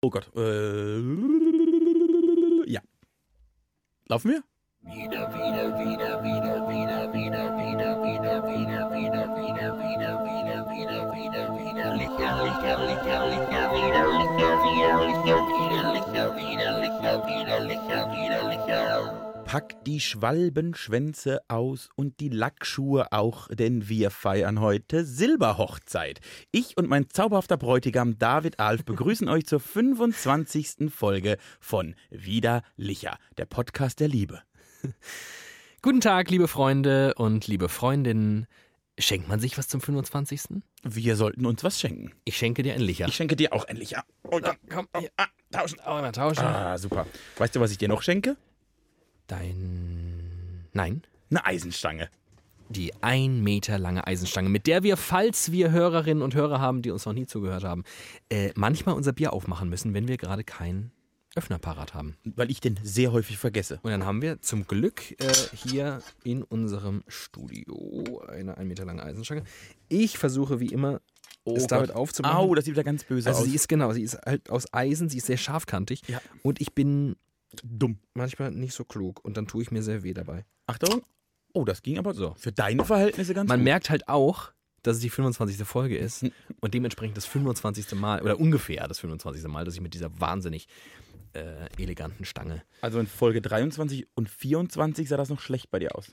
Oh Gott. Äh, ja. Laufen wir? Wieder, wieder, wieder, wieder, wieder, wieder, wieder, wieder, wieder, wieder, wieder, wieder, wieder, wieder, wieder, wieder, Lichter, Lichter, Lichter, Lichter, wieder, Lichter, wieder, Lichter, wieder, Lichter, wieder, Lichter, wieder, Lichter, wieder, Lichter. Pack die Schwalbenschwänze aus und die Lackschuhe auch, denn wir feiern heute Silberhochzeit. Ich und mein zauberhafter Bräutigam David Alf begrüßen euch zur 25. Folge von Wieder Licher, der Podcast der Liebe. Guten Tag, liebe Freunde und liebe Freundinnen. Schenkt man sich was zum 25.? Wir sollten uns was schenken. Ich schenke dir ein Licher. Ich schenke dir auch ein Licher. Oh, komm, hier. ah, tauschen. Mal tauschen. Ah, super. Weißt du, was ich dir noch schenke? Dein. Nein. Eine Eisenstange. Die ein Meter lange Eisenstange, mit der wir, falls wir Hörerinnen und Hörer haben, die uns noch nie zugehört haben, äh, manchmal unser Bier aufmachen müssen, wenn wir gerade keinen Öffner parat haben. Weil ich den sehr häufig vergesse. Und dann haben wir zum Glück äh, hier in unserem Studio eine ein Meter lange Eisenstange. Ich versuche wie immer, es damit aufzumachen. Au, das sieht wieder ganz böse Also aus. sie ist genau, sie ist halt aus Eisen, sie ist sehr scharfkantig Ja. und ich bin dumm. manchmal nicht so klug und dann tue ich mir sehr weh dabei. Achtung. Oh, das ging aber So. für deine Verhältnisse ganz Man gut. merkt halt auch, dass es die 25. Folge ist und dementsprechend das 25. Mal oder ungefähr das 25. Mal, dass ich mit dieser wahnsinnig äh, eleganten Stange. Also in Folge 23 und 24 sah das noch schlecht bei dir aus.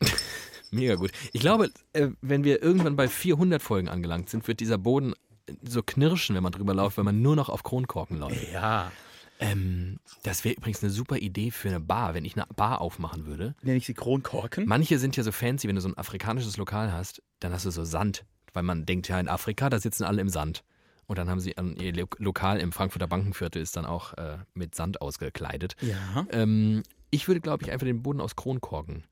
Mega gut. Ich glaube, äh, wenn wir irgendwann bei 400 Folgen angelangt sind, wird dieser Boden so knirschen, wenn man drüber läuft, wenn man nur noch auf Kronkorken läuft. Ja. Ähm, das wäre übrigens eine super Idee für eine Bar, wenn ich eine Bar aufmachen würde. Nenne ich sie Kronkorken? Manche sind ja so fancy, wenn du so ein afrikanisches Lokal hast, dann hast du so Sand, weil man denkt ja in Afrika, da sitzen alle im Sand. Und dann haben sie an ihr Lo- Lokal im Frankfurter Bankenviertel ist dann auch äh, mit Sand ausgekleidet. ja. Ähm, ich würde, glaube ich, einfach den Boden aus Kronkorken.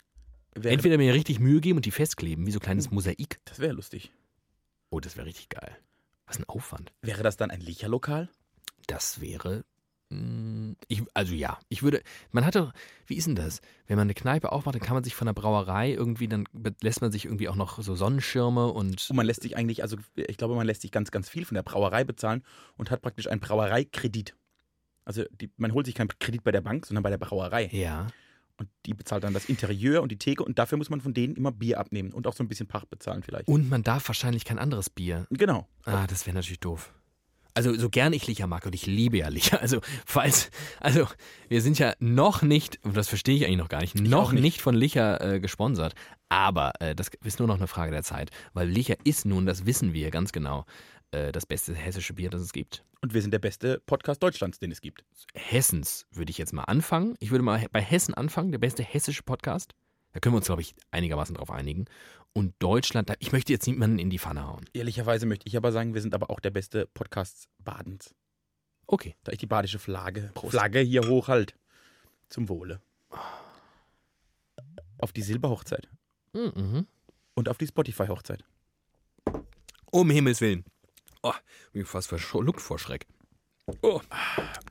Wäre, Entweder mir richtig Mühe geben und die festkleben, wie so kleines Mosaik. das wäre lustig. Oh, das wäre richtig geil. Was ein Aufwand. Wäre das dann ein Licherlokal? Das wäre. Mh, Ich, also ja, ich würde. Man hat doch. Wie ist denn das? Wenn man eine Kneipe aufmacht, dann kann man sich von der Brauerei irgendwie, dann lässt man sich irgendwie auch noch so Sonnenschirme und. Und man lässt sich eigentlich, also ich glaube, man lässt sich ganz, ganz viel von der Brauerei bezahlen und hat praktisch einen Brauereikredit. Also die, man holt sich keinen Kredit bei der Bank, sondern bei der Brauerei. Ja. Und die bezahlt dann das Interieur und die Theke und dafür muss man von denen immer Bier abnehmen und auch so ein bisschen Pacht bezahlen vielleicht. Und man darf wahrscheinlich kein anderes Bier. Genau. Ah, das wäre natürlich doof. Also so gern ich Licher mag und ich liebe ja Licher. Also falls, also wir sind ja noch nicht, und das verstehe ich eigentlich noch gar nicht, noch auch nicht. nicht. von Licher äh, gesponsert. Aber äh, das ist nur noch eine Frage der Zeit, weil Licher ist nun, das wissen wir ganz genau, äh, das beste hessische Bier, das es gibt. Und wir sind der beste Podcast Deutschlands, den es gibt. Hessens würde ich jetzt mal anfangen. Ich würde mal bei Hessen anfangen, der beste hessische Podcast. Da können wir uns, glaube ich, einigermaßen drauf einigen. Und Deutschland, ich möchte jetzt niemanden in die Pfanne hauen. Ehrlicherweise möchte ich aber sagen, wir sind aber auch der beste Podcast Badens. Okay. Da ich die badische Flagge, Prost. Flagge hier hochhalt. Zum Wohle. Auf die Silberhochzeit. Mhm. Und auf die Spotify-Hochzeit. Um Himmels Willen. Oh, bin ich fast verschluckt vor Schreck. Oh.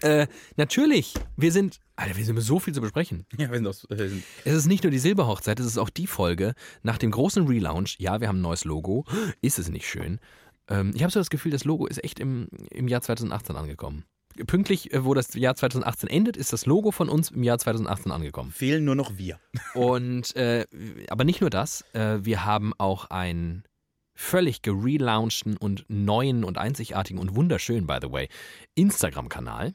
Äh, natürlich, wir sind, Alter, wir sind so viel zu besprechen. Ja, wir sind aus. Äh, sind Es ist nicht nur die Silberhochzeit, es ist auch die Folge nach dem großen Relaunch. Ja, wir haben ein neues Logo. Ist es nicht schön? Ähm, ich habe so das Gefühl, das Logo ist echt im, im Jahr 2018 angekommen. Pünktlich, äh, wo das Jahr 2018 endet, ist das Logo von uns im Jahr 2018 angekommen. fehlen nur noch wir. Und äh, aber nicht nur das, äh, wir haben auch einen völlig gerelaunchten und neuen und einzigartigen und wunderschönen, by the way, Instagram-Kanal.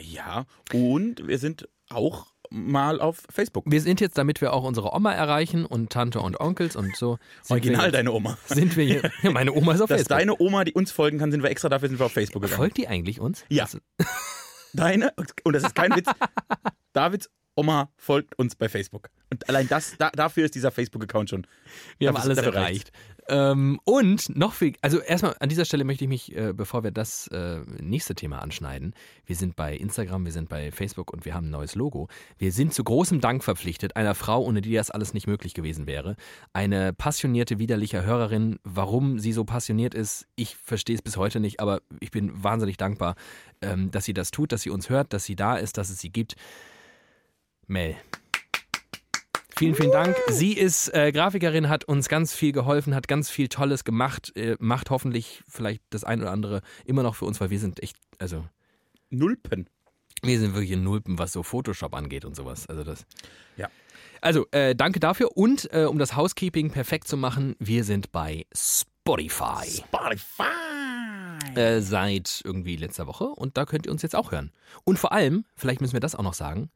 Ja, und wir sind auch mal auf Facebook. Wir sind jetzt, damit wir auch unsere Oma erreichen und Tante und Onkels und so. Original jetzt, deine Oma. Sind wir hier, ja, meine Oma ist auf Dass Facebook. deine Oma, die uns folgen kann, sind wir extra dafür sind wir auf Facebook gegangen. Folgt die eigentlich uns? Ja. Das- Deine, und das ist kein Witz, Davids Oma folgt uns bei Facebook. Und allein das, da, dafür ist dieser Facebook-Account schon. Wir haben Dafür- alles dafür erreicht. Ähm, und noch viel, also erstmal an dieser Stelle möchte ich mich, äh, bevor wir das äh, nächste Thema anschneiden, wir sind bei Instagram, wir sind bei Facebook und wir haben ein neues Logo. Wir sind zu großem Dank verpflichtet einer Frau, ohne die das alles nicht möglich gewesen wäre. Eine passionierte, widerliche Hörerin. Warum sie so passioniert ist, ich verstehe es bis heute nicht, aber ich bin wahnsinnig dankbar, ähm, dass sie das tut, dass sie uns hört, dass sie da ist, dass es sie gibt. Mel. Vielen, vielen Dank. Sie ist äh, Grafikerin, hat uns ganz viel geholfen, hat ganz viel Tolles gemacht, äh, macht hoffentlich vielleicht das ein oder andere immer noch für uns, weil wir sind echt, also Nulpen. wir sind wirklich in Nulpen, was so Photoshop angeht und sowas. Also das. Ja. Also äh, danke dafür und äh, um das Housekeeping perfekt zu machen, wir sind bei Spotify Spotify. äh, seit irgendwie letzter Woche und da könnt ihr uns jetzt auch hören. Und vor allem, vielleicht müssen wir das auch noch sagen,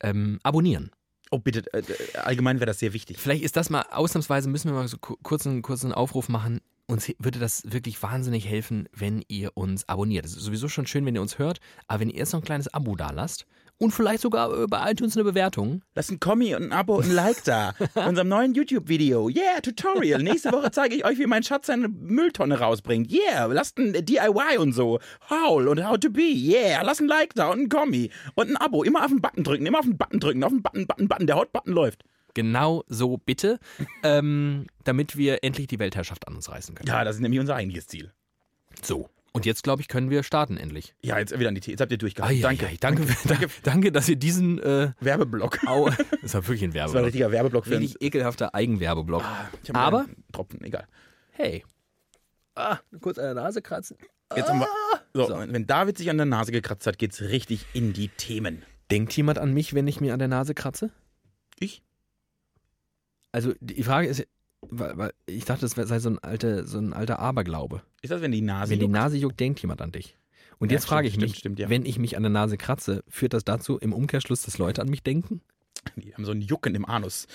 ähm, abonnieren. Oh, bitte, äh, äh, allgemein wäre das sehr wichtig. Vielleicht ist das mal ausnahmsweise, müssen wir mal so ku- kurzen, kurzen Aufruf machen. Uns würde das wirklich wahnsinnig helfen, wenn ihr uns abonniert. Es ist sowieso schon schön, wenn ihr uns hört, aber wenn ihr erst noch ein kleines Abo da lasst und vielleicht sogar äh, bei iTunes eine Bewertung. Lasst ein Kommi und ein Abo und ein Like da. Unserem neuen YouTube-Video. Yeah, Tutorial. Nächste Woche zeige ich euch, wie mein Schatz seine Mülltonne rausbringt. Yeah, lasst ein DIY und so. How und how to be. Yeah, lasst ein Like da und ein Kommi. Und ein Abo. Immer auf den Button drücken, immer auf den Button drücken, auf den Button, Button, Button. Der Hot-Button läuft. Genau so bitte, ähm, damit wir endlich die Weltherrschaft an uns reißen können. Ja, das ist nämlich unser eigentliches Ziel. So. Und jetzt, glaube ich, können wir starten endlich. Ja, jetzt wieder an die Tee. Jetzt habt ihr durchgehalten. Ai, danke. ai, ai, danke, danke, danke, dass ihr diesen äh, Werbeblock. Au, das war wirklich ein Das war ein Werbeblock. richtiger Werbeblock für Richtig ekelhafter Eigenwerbeblock. Ich hab Aber- Tropfen, egal. Hey. Ah, kurz an der Nase kratzen. Jetzt haben wir, so, Wenn David sich an der Nase gekratzt hat, geht's richtig in die Themen. Denkt jemand an mich, wenn ich mir an der Nase kratze? Ich? Also die Frage ist, weil, weil ich dachte, das sei so ein, alte, so ein alter Aberglaube. Ist das, wenn die Nase wenn die juckt? Nase juckt, denkt jemand an dich. Und Ja, jetzt frage ich stimmt, mich, stimmt, ja. wenn ich mich an der Nase kratze, führt das dazu im Umkehrschluss, dass Leute an mich denken Die haben so ein Jucken im Anus.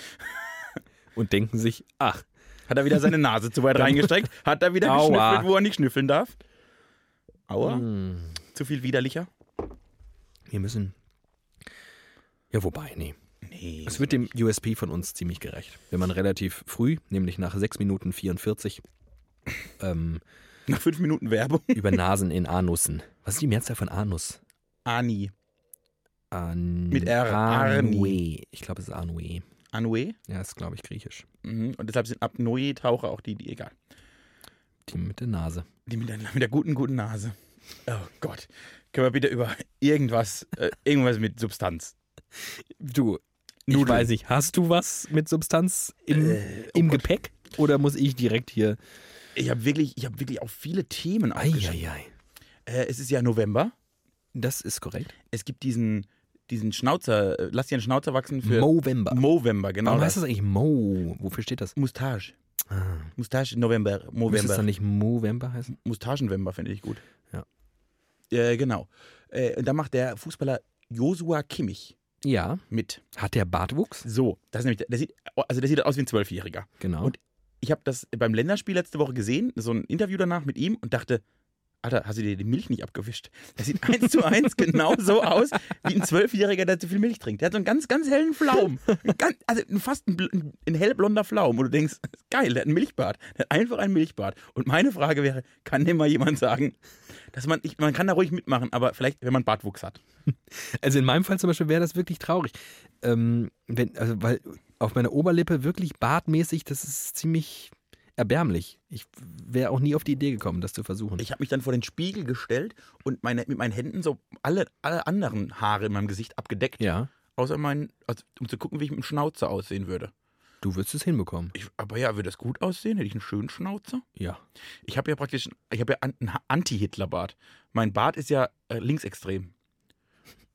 und denken sich, ach, Hat er wieder seine Nase zu weit reingestreckt? Hat er wieder Aua. geschnüffelt, wo er nicht schnüffeln darf? Aua. hm, Zu viel widerlicher? wir müssen. Ja, wobei, nee. Nee. Es wird dem USP von uns ziemlich gerecht. Wenn man relativ früh, nämlich nach 6 Minuten 44, ähm, Nach fünf Minuten Werbung. über Nasen in Anussen. Was ist die Mehrzahl von Anus? Ani. An Mit R. Anue. Ich glaube, es ist Anue. Anue. Ja, ist, glaube ich, griechisch. Mhm. Und deshalb sind Apnoe-Taucher auch die, die egal. Die mit der Nase. Die mit der, mit der guten, guten Nase. Oh Gott. Können wir bitte über irgendwas, äh, irgendwas mit Substanz? Du, ich Nudeln. weiß nicht, hast du was mit Substanz im, Äh, oh im. Gepäck? Oder muss ich direkt hier. Ich habe wirklich, ich habe wirklich auch viele Themen aufgeschrieben. Eieiei. Äh, es ist ja November. Das ist korrekt. Es gibt diesen, diesen Schnauzer, äh, lass dir einen Schnauzer wachsen für Movember. Movember, genau. Warum das. heißt das eigentlich Mo? Wofür steht das? Mustache. Ah. Mustache November. Müsste es Movember. dann nicht Movember heißen? Mustaschenwember finde ich gut. Ja. Äh, genau. Äh, und da macht der Fußballer Josua Kimmich Ja. mit. Hat der Bartwuchs? So, das ist nämlich, der sieht, also der sieht aus wie ein Zwölfjähriger. Genau. Und Ich habe das beim Länderspiel letzte Woche gesehen, so ein Interview danach mit ihm und dachte, Alter, hast du dir die Milch nicht abgewischt? Das sieht eins zu eins genau so aus wie ein Zwölfjähriger, der zu viel Milch trinkt. Der hat so einen ganz, ganz hellen Pflaum. Ganz, also fast ein, ein hellblonder Pflaum. Und du denkst, geil, der hat ein Milchbart. Der hat einfach ein Milchbart. Und meine Frage wäre, kann dem mal jemand sagen, dass man, ich, man kann da ruhig mitmachen, aber vielleicht, wenn man Bartwuchs hat. Also in meinem Fall zum Beispiel wäre das wirklich traurig. Ähm, wenn, also weil auf meiner Oberlippe wirklich bartmäßig, das ist ziemlich erbärmlich. Ich wäre auch nie auf die Idee gekommen, das zu versuchen. Ich habe mich dann vor den Spiegel gestellt und meine, mit meinen Händen so alle, alle anderen Haare in meinem Gesicht abgedeckt. ja, Außer mein, also, um zu gucken, wie ich mit dem Schnauzer aussehen würde. du würdest es hinbekommen. Ich, aber ja, würde das gut aussehen? Hätte ich einen schönen Schnauzer? Ja. Ich habe ja praktisch, ich habe ja einen Anti-Hitler-Bart. Mein Bart ist ja äh, linksextrem.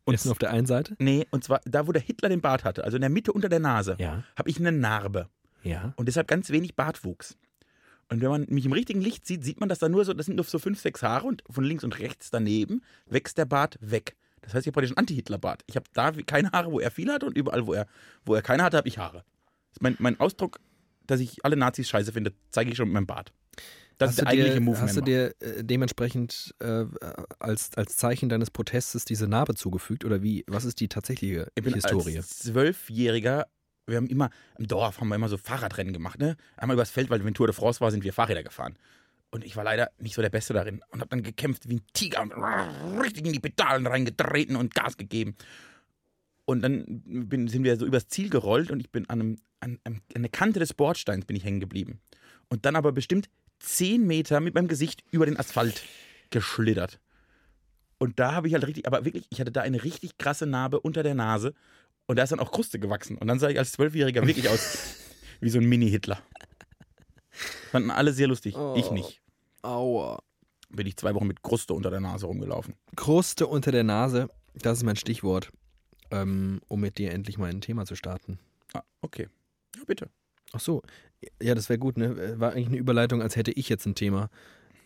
Und ist nur auf der einen Seite? Nee, und zwar da, wo der Hitler den Bart hatte, also in der Mitte unter der Nase, Ja. habe ich eine Narbe. Ja. Und deshalb ganz wenig Bartwuchs. Und wenn man mich im richtigen Licht sieht, sieht man, dass da nur so, das sind nur so fünf, sechs Haare und von links und rechts daneben wächst der Bart weg. Das heißt, ich habe praktisch einen Anti-Hitler-Bart. Ich habe da keine Haare, wo er viel hatte und überall, wo er, wo er keine hatte, habe ich Haare. Mein, mein Ausdruck, dass ich alle Nazis scheiße finde, zeige ich schon mit meinem Bart. Das ist der eigentliche Move. Hast du dir äh, dementsprechend äh, als, als Zeichen deines Protestes diese Narbe zugefügt oder wie? Was ist die tatsächliche Ich bin Historie? als Zwölfjähriger, wir haben immer, im Dorf haben wir immer so Fahrradrennen gemacht, ne? Einmal übers Feld, weil wenn Tour de France war, sind wir Fahrräder gefahren. Und ich war leider nicht so der Beste darin und habe dann gekämpft wie ein Tiger und richtig in die Pedalen reingetreten und Gas gegeben. Und dann bin, sind wir so übers Ziel gerollt und ich bin an, einem, an, an der Kante des Bordsteins bin ich hängen geblieben. Und dann aber bestimmt zehn Meter mit meinem Gesicht über den Asphalt geschlittert. Und da habe ich halt richtig, aber wirklich, ich hatte da eine richtig krasse Narbe unter der Nase Und da ist dann auch Kruste gewachsen. Und dann sah ich als Zwölfjähriger wirklich aus wie so ein Mini-Hitler. Fanden alle sehr lustig. Ich nicht. Aua. Bin ich zwei Wochen mit Kruste unter der Nase rumgelaufen. Kruste unter der Nase, das ist mein Stichwort, ähm, um mit dir endlich mal ein Thema zu starten. Ah, okay. Ja, bitte. Ach so, ja, das wäre gut, ne? War eigentlich eine Überleitung, als hätte ich jetzt ein Thema.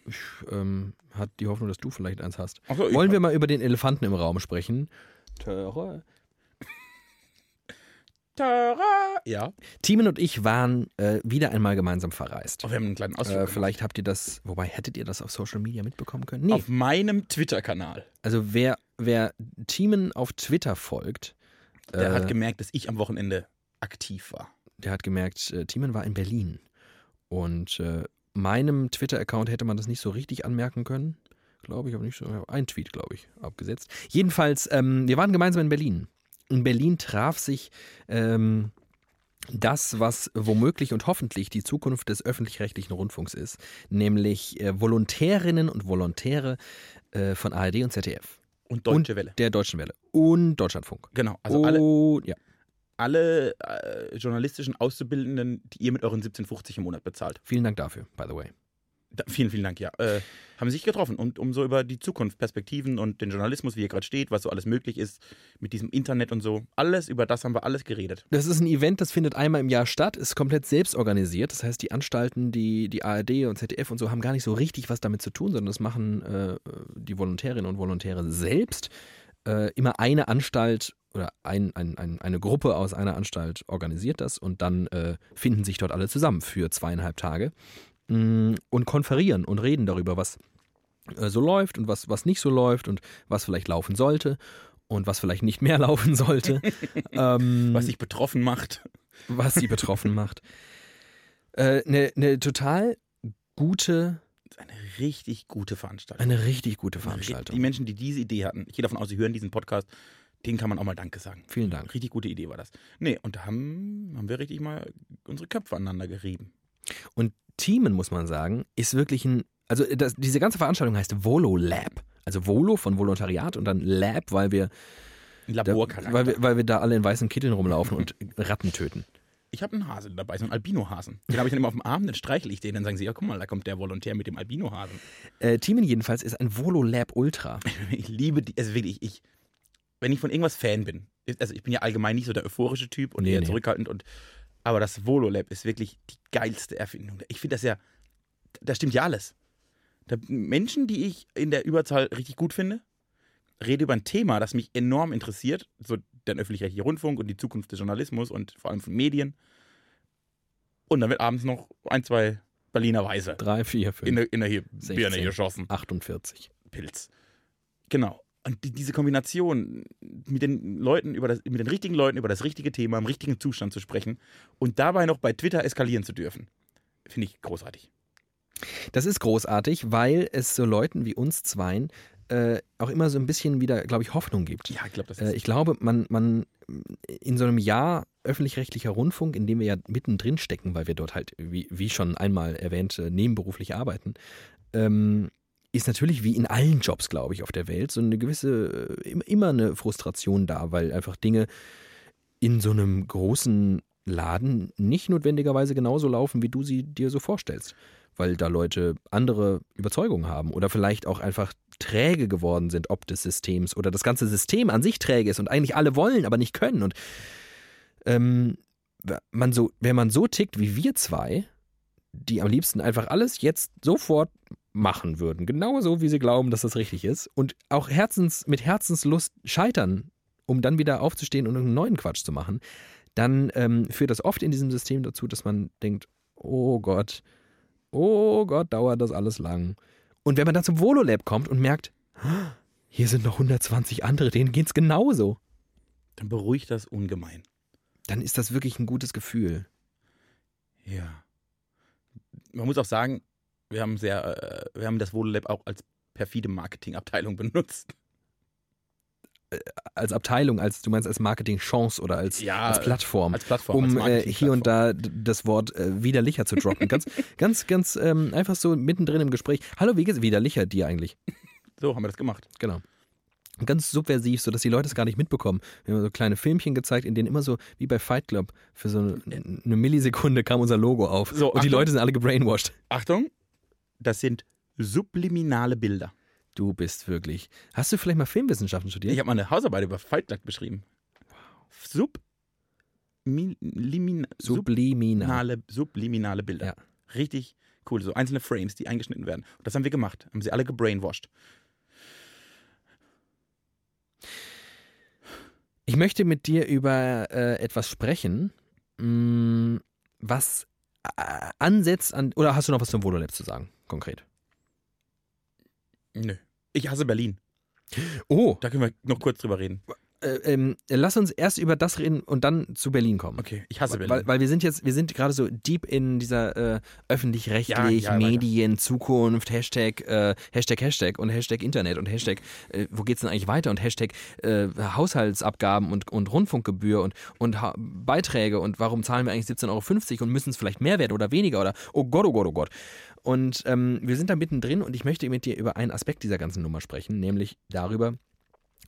Ich ähm, hat die Hoffnung, dass du vielleicht eins hast. So, Wollen wir mal über den Elefanten im Raum sprechen? Töre. Tara! Ja. Timon und ich waren äh, wieder einmal gemeinsam verreist. Oh, wir haben einen kleinen Ausflug. Äh, vielleicht habt ihr das, wobei hättet ihr das auf Social Media mitbekommen können? Nee. Auf meinem Twitter-Kanal. Also wer, wer Timon auf Twitter folgt, Der äh, hat gemerkt, dass ich am Wochenende aktiv war. der hat gemerkt, äh, Timon war in Berlin. Und äh, meinem Twitter-Account hätte man das nicht so richtig anmerken können. Glaube ich, aber nicht so. Ein Tweet, glaube ich, abgesetzt. Jedenfalls, ähm, wir waren gemeinsam in Berlin. In Berlin traf sich ähm, das, was womöglich und hoffentlich die Zukunft des öffentlich-rechtlichen Rundfunks ist, nämlich äh, Volontärinnen und Volontäre äh, von ARD und ZDF, Und Deutsche Welle. der Deutschen Welle und Deutschlandfunk. Genau. Also alle, Und, ja, alle äh, journalistischen Auszubildenden, die ihr mit euren 17,50 im Monat bezahlt. vielen Dank dafür, by the way. Da, vielen, vielen Dank, ja. Äh, haben sich getroffen und um so über die Zukunft, Perspektiven und den Journalismus, wie er gerade steht, was so alles möglich ist mit diesem Internet und so. Alles, über das haben wir alles geredet. Das ist ein Event, das findet einmal im Jahr statt, ist komplett selbst organisiert. Das heißt, die Anstalten, die, die ARD und ZDF und so haben gar nicht so richtig was damit zu tun, sondern das machen äh, die Volontärinnen und Volontäre selbst. Äh, immer eine Anstalt oder ein, ein, ein, eine Gruppe aus einer Anstalt organisiert das und dann äh, finden sich dort alle zusammen für zweieinhalb Tage und konferieren und reden darüber, was äh, so läuft und was, was nicht so läuft und was vielleicht laufen sollte und was vielleicht nicht mehr laufen sollte. ähm, Was sich betroffen macht. was sie betroffen macht. Eine ne, ne total gute, Eine richtig gute Veranstaltung. eine richtig gute Die Veranstaltung. Menschen, die diese Idee hatten, ich gehe davon aus, sie hören diesen Podcast, denen kann man auch mal Danke sagen. Vielen Dank. Richtig gute Idee war das. Nee, und da haben, haben wir richtig mal unsere Köpfe aneinander gerieben. Und Thiemen, muss man sagen, ist wirklich ein, also das, diese ganze Veranstaltung heißt Volo Lab. Also Volo von Volontariat und dann Lab, weil wir, Ein da, weil wir, weil wir da alle in weißen Kitteln rumlaufen und Ratten töten. ich habe einen Hasen dabei, so einen Albinohasen. Den habe ich dann immer auf dem Arm, dann streichle ich den, dann sagen sie, ja guck mal, da kommt der Volontär mit dem Albinohasen. Äh, Thiemen jedenfalls ist ein Volo Lab Ultra. Ich liebe die, also wirklich, ich, wenn ich von irgendwas Fan bin, also ich bin ja allgemein nicht so der euphorische Typ und Nee, eher nee. zurückhaltend und, aber das Vololab ist wirklich die geilste Erfindung. Ich finde das ja, da stimmt ja alles. Da, Menschen, die ich in der Überzahl richtig gut finde, rede über ein Thema, das mich enorm interessiert, so der öffentlich-rechtliche Rundfunk und die Zukunft des Journalismus und vor allem von Medien. Und dann wird abends noch ein, zwei Berliner Weise Drei, vier, fünf, in der, in der hier Birne 16. geschossen. 48. Pilz. Genau. Und die, diese Kombination mit den Leuten über das, mit den richtigen Leuten über das richtige Thema im richtigen Zustand zu sprechen und dabei noch bei Twitter eskalieren zu dürfen, finde ich großartig. Das ist großartig, weil es so Leuten wie uns Zweien äh, auch immer so ein bisschen wieder, glaube ich, Hoffnung gibt. Ja, ich glaube, das Äh, ist. ich glaube, man, man in so einem Jahr öffentlich-rechtlicher Rundfunk, in dem wir ja mittendrin stecken, weil wir dort halt, wie, wie schon einmal erwähnt, äh, nebenberuflich arbeiten, ähm, ist natürlich wie in allen Jobs, glaube ich, auf der Welt so eine gewisse, äh, im- immer eine Frustration da, weil einfach Dinge in so einem großen Laden nicht notwendigerweise genauso laufen, wie du sie dir so vorstellst. Weil da Leute andere Überzeugungen haben oder vielleicht auch einfach träge geworden sind ob des Systems oder das ganze System an sich träge ist und eigentlich alle wollen, aber nicht können. Und ähm, man so, wenn man so tickt wie wir zwei, die am liebsten einfach alles jetzt sofort machen würden, genauso wie sie glauben, dass das richtig ist und auch Herzens, mit Herzenslust scheitern, um dann wieder aufzustehen und einen neuen Quatsch zu machen, dann ähm, führt das oft in diesem System dazu, dass man denkt, oh Gott, oh Gott, dauert das alles lang. Und wenn man dann zum Vololab kommt und merkt, "Ah, hier sind noch 120 andere, denen geht's genauso, Dann beruhigt das ungemein. dann ist das wirklich ein gutes Gefühl. Ja. Man muss auch sagen, wir haben sehr, äh, wir haben das Vololab auch als perfide Marketingabteilung benutzt. Als Abteilung, als du meinst als Marketing-Chance oder als, Ja, als Plattform. Als Plattform. um als äh, hier und da das Wort äh, widerlicher zu droppen. Ganz, ganz, ganz ähm, einfach so mittendrin im Gespräch. Hallo, wie geht's? Widerlicher dir eigentlich. So haben wir das gemacht. Genau. Ganz subversiv, sodass die Leute es gar nicht mitbekommen. Wir haben so kleine Filmchen gezeigt, in denen immer so, wie bei Fight Club, für so eine, eine Millisekunde kam unser Logo auf. So, und die Achtung. Leute sind alle gebrainwashed. Achtung, das sind subliminale Bilder. Du bist wirklich. Hast du vielleicht mal Filmwissenschaften studiert? Ich habe mal eine Hausarbeit über Fight Club beschrieben. Sub mi- limin- Sublimina. subliminale, subliminale Bilder. Ja. Richtig cool. So einzelne Frames, die eingeschnitten werden. Und das haben wir gemacht. Haben sie alle gebrainwashed. Ich möchte mit dir über äh, etwas sprechen, mh, was ansetzt an. Oder hast du noch was zum Vololab zu sagen, konkret? Nö. Ich hasse Berlin. Oh, Da können wir noch kurz drüber reden. Äh, ähm, lass uns erst über das reden und dann zu Berlin kommen. Okay, ich hasse Berlin. Weil, weil wir sind jetzt, wir sind gerade so deep in dieser äh, öffentlich-rechtlich, Ja, ja, weiter. Medien, Zukunft, Hashtag, äh, Hashtag, Hashtag und Hashtag Internet und Hashtag, äh, wo geht's denn eigentlich weiter und Hashtag äh, Haushaltsabgaben und, und Rundfunkgebühr und, und ha Beiträge und warum zahlen wir eigentlich 17,50 Euro und müssen es vielleicht mehr werden oder weniger oder oh Gott, oh Gott, oh Gott. Und ähm, wir sind da mittendrin und ich möchte mit dir über einen Aspekt dieser ganzen Nummer sprechen, nämlich darüber,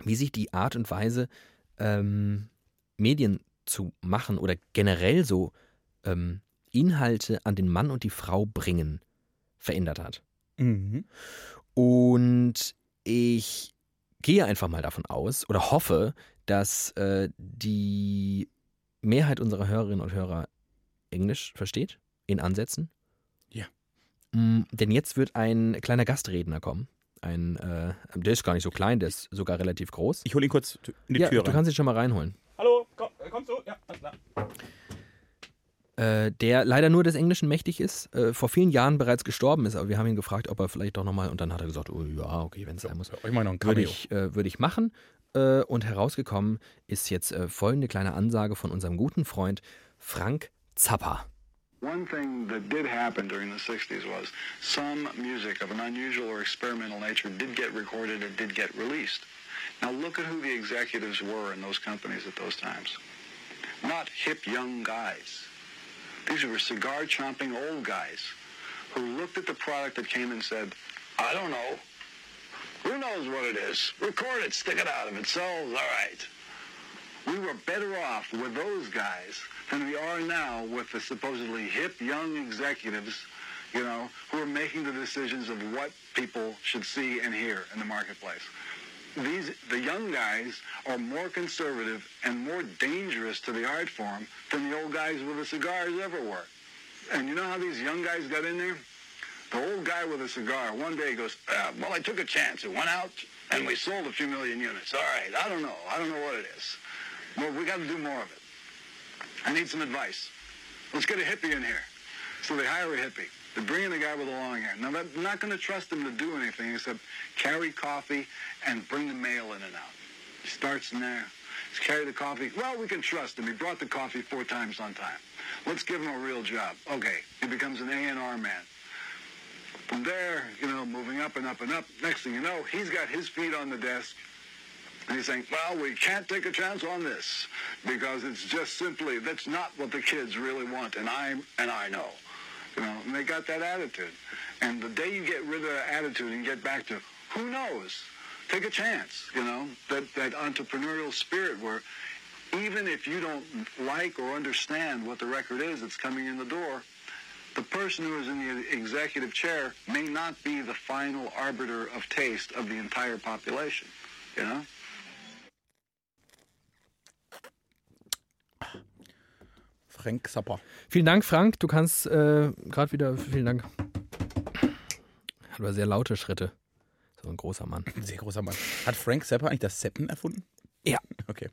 wie sich die Art und Weise, ähm, Medien zu machen oder generell so ähm, Inhalte an den Mann und die Frau bringen, verändert hat. mhm. Und ich gehe einfach mal davon aus oder hoffe, dass äh, die Mehrheit unserer Hörerinnen und Hörer Englisch versteht, in Ansätzen. Ja. Mm, denn jetzt wird ein kleiner Gastredner kommen. Ein, äh, der ist gar nicht so klein, der ist sogar relativ groß. Ich hole ihn kurz in die ja, Tür du rein. kannst ihn schon mal reinholen. Hallo, komm, äh, kommst du? Ja, alles klar. äh, der leider nur des Englischen mächtig ist, äh, vor vielen Jahren bereits gestorben ist, aber wir haben ihn gefragt, ob er vielleicht doch nochmal, und dann hat er gesagt, oh ja, okay, wenn es sein muss, Ich mache noch ein würde ich, äh, würde ich machen. Äh, und herausgekommen ist jetzt äh, folgende kleine Ansage von unserem guten Freund Frank Zappa. One thing that did happen during the 60s was some music of an unusual or experimental nature did get recorded and did get released. Now look at who the executives were in those companies at those times. Not hip young guys. These were cigar chomping old guys who looked at the product that came and said, I don't know. Who knows what it is? Record it, stick it out. If it sells, all right we were better off with those guys than we are now with the supposedly hip young executives, you know, who are making the decisions of what people should see and hear in the marketplace. These, the young guys are more conservative and more dangerous to the art form than the old guys with the cigars ever were. And you know how these young guys got in there? The old guy with a cigar, one day goes, uh, well, I took a chance. It went out, and we sold a few million units. All right, I don't know. I don't know what it is. Well, we got to do more of it. I need some advice. Let's get a hippie in here. So they hire a hippie. They bring in a guy with the long hair. Now, they're not going to trust him to do anything except carry coffee and bring the mail in and out. He starts in there. He's carry the coffee. Well, we can trust him. He brought the coffee four times on time. Let's give him a real job. Okay, he becomes an A&R man. From there, you know, moving up and up and up. Next thing you know, he's got his feet on the desk. And he's saying, well, we can't take a chance on this because it's just simply, that's not what the kids really want. And I, and I know, you know, and they got that attitude. And the day you get rid of that attitude and get back to, who knows? Take a chance, you know, that, that entrepreneurial spirit where even if you don't like or understand what the record is that's coming in the door, the person who is in the executive chair may not be the final arbiter of taste of the entire population, you know? Frank Zappa. Vielen Dank, Frank. Du kannst äh, gerade wieder, vielen Dank. Hat aber sehr laute Schritte. So ein großer Mann. Ein sehr großer Mann. Hat Frank Zappa eigentlich das Seppen erfunden? Ja. Okay.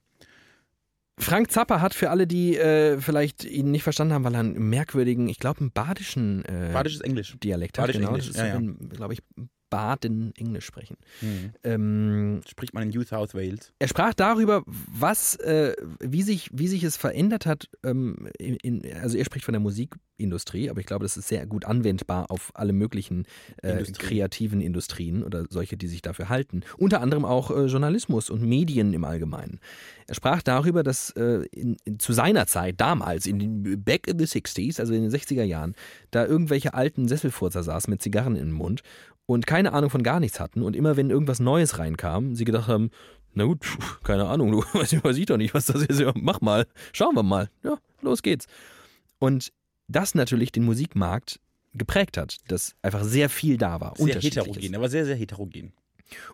Frank Zappa hat für alle, die äh, vielleicht ihn nicht verstanden haben, weil er einen merkwürdigen, ich glaube, einen badischen äh, Badisches Englisch. Dialekt hat. Badisch Genau, Englisch, ja, ja. glaube ich, Baden Englisch sprechen. Mhm. Ähm, Spricht man in New South Wales. er sprach darüber, was, äh, wie, sich, wie sich es verändert hat. Ähm, in, in, also er spricht von der Musikindustrie, aber ich glaube, das ist sehr gut anwendbar auf alle möglichen äh, kreativen Industrien oder solche, die sich dafür halten. Unter anderem auch äh, Journalismus und Medien im Allgemeinen. Er sprach darüber, dass äh, in, in, zu seiner Zeit, damals, in den Back in the 60s, also in den 60er Jahren, da irgendwelche alten Sesselfurzer saßen mit Zigarren im Mund und keine Ahnung von gar nichts hatten und immer wenn irgendwas Neues reinkam, sie gedacht haben, na gut, pf, keine Ahnung, du weiß, weiß ich doch nicht, was das ist. Ja, mach mal, schauen wir mal. Ja, los geht's. Und das natürlich den Musikmarkt geprägt hat, dass einfach sehr viel da war. Sehr heterogen, aber sehr, sehr heterogen.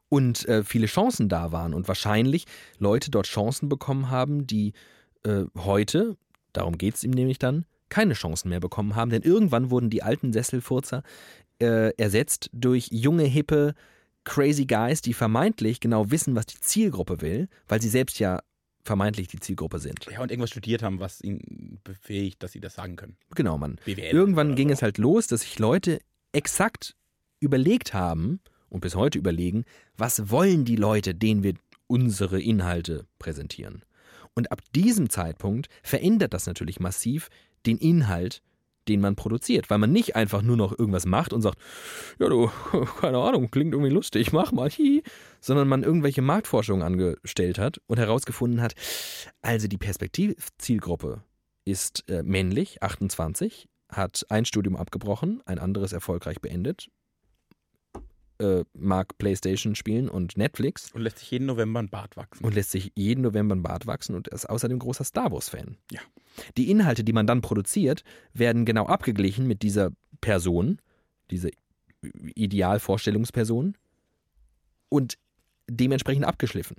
Und äh, viele Chancen da waren und wahrscheinlich Leute dort Chancen bekommen haben, die äh, heute, darum geht es ihm nämlich dann, keine Chancen mehr bekommen haben. Denn irgendwann wurden die alten Sesselfurzer äh, ersetzt durch junge, hippe, crazy Guys, die vermeintlich genau wissen, was die Zielgruppe will, weil sie selbst ja vermeintlich die Zielgruppe sind. Ja, und irgendwas studiert haben, was ihnen befähigt, dass sie das sagen können. Genau, Mann. BWL Irgendwann ging so. es halt los, dass sich Leute exakt überlegt haben und bis heute überlegen, was wollen die Leute, denen wir unsere Inhalte präsentieren. Und ab diesem Zeitpunkt verändert das natürlich massiv den Inhalt, den man produziert, weil man nicht einfach nur noch irgendwas macht und sagt, ja du, keine Ahnung, klingt irgendwie lustig, mach mal, hi, sondern man irgendwelche Marktforschungen angestellt hat und herausgefunden hat, also die Perspektivzielgruppe ist äh, männlich, 28, hat ein Studium abgebrochen, ein anderes erfolgreich beendet, äh, mag Playstation spielen und Netflix Und lässt sich jeden November ein Bart wachsen. und lässt sich jeden November ein Bart wachsen und ist außerdem großer Star Wars-Fan. Ja. Die Inhalte, die man dann produziert, werden genau abgeglichen mit dieser Person, diese Idealvorstellungsperson und dementsprechend abgeschliffen.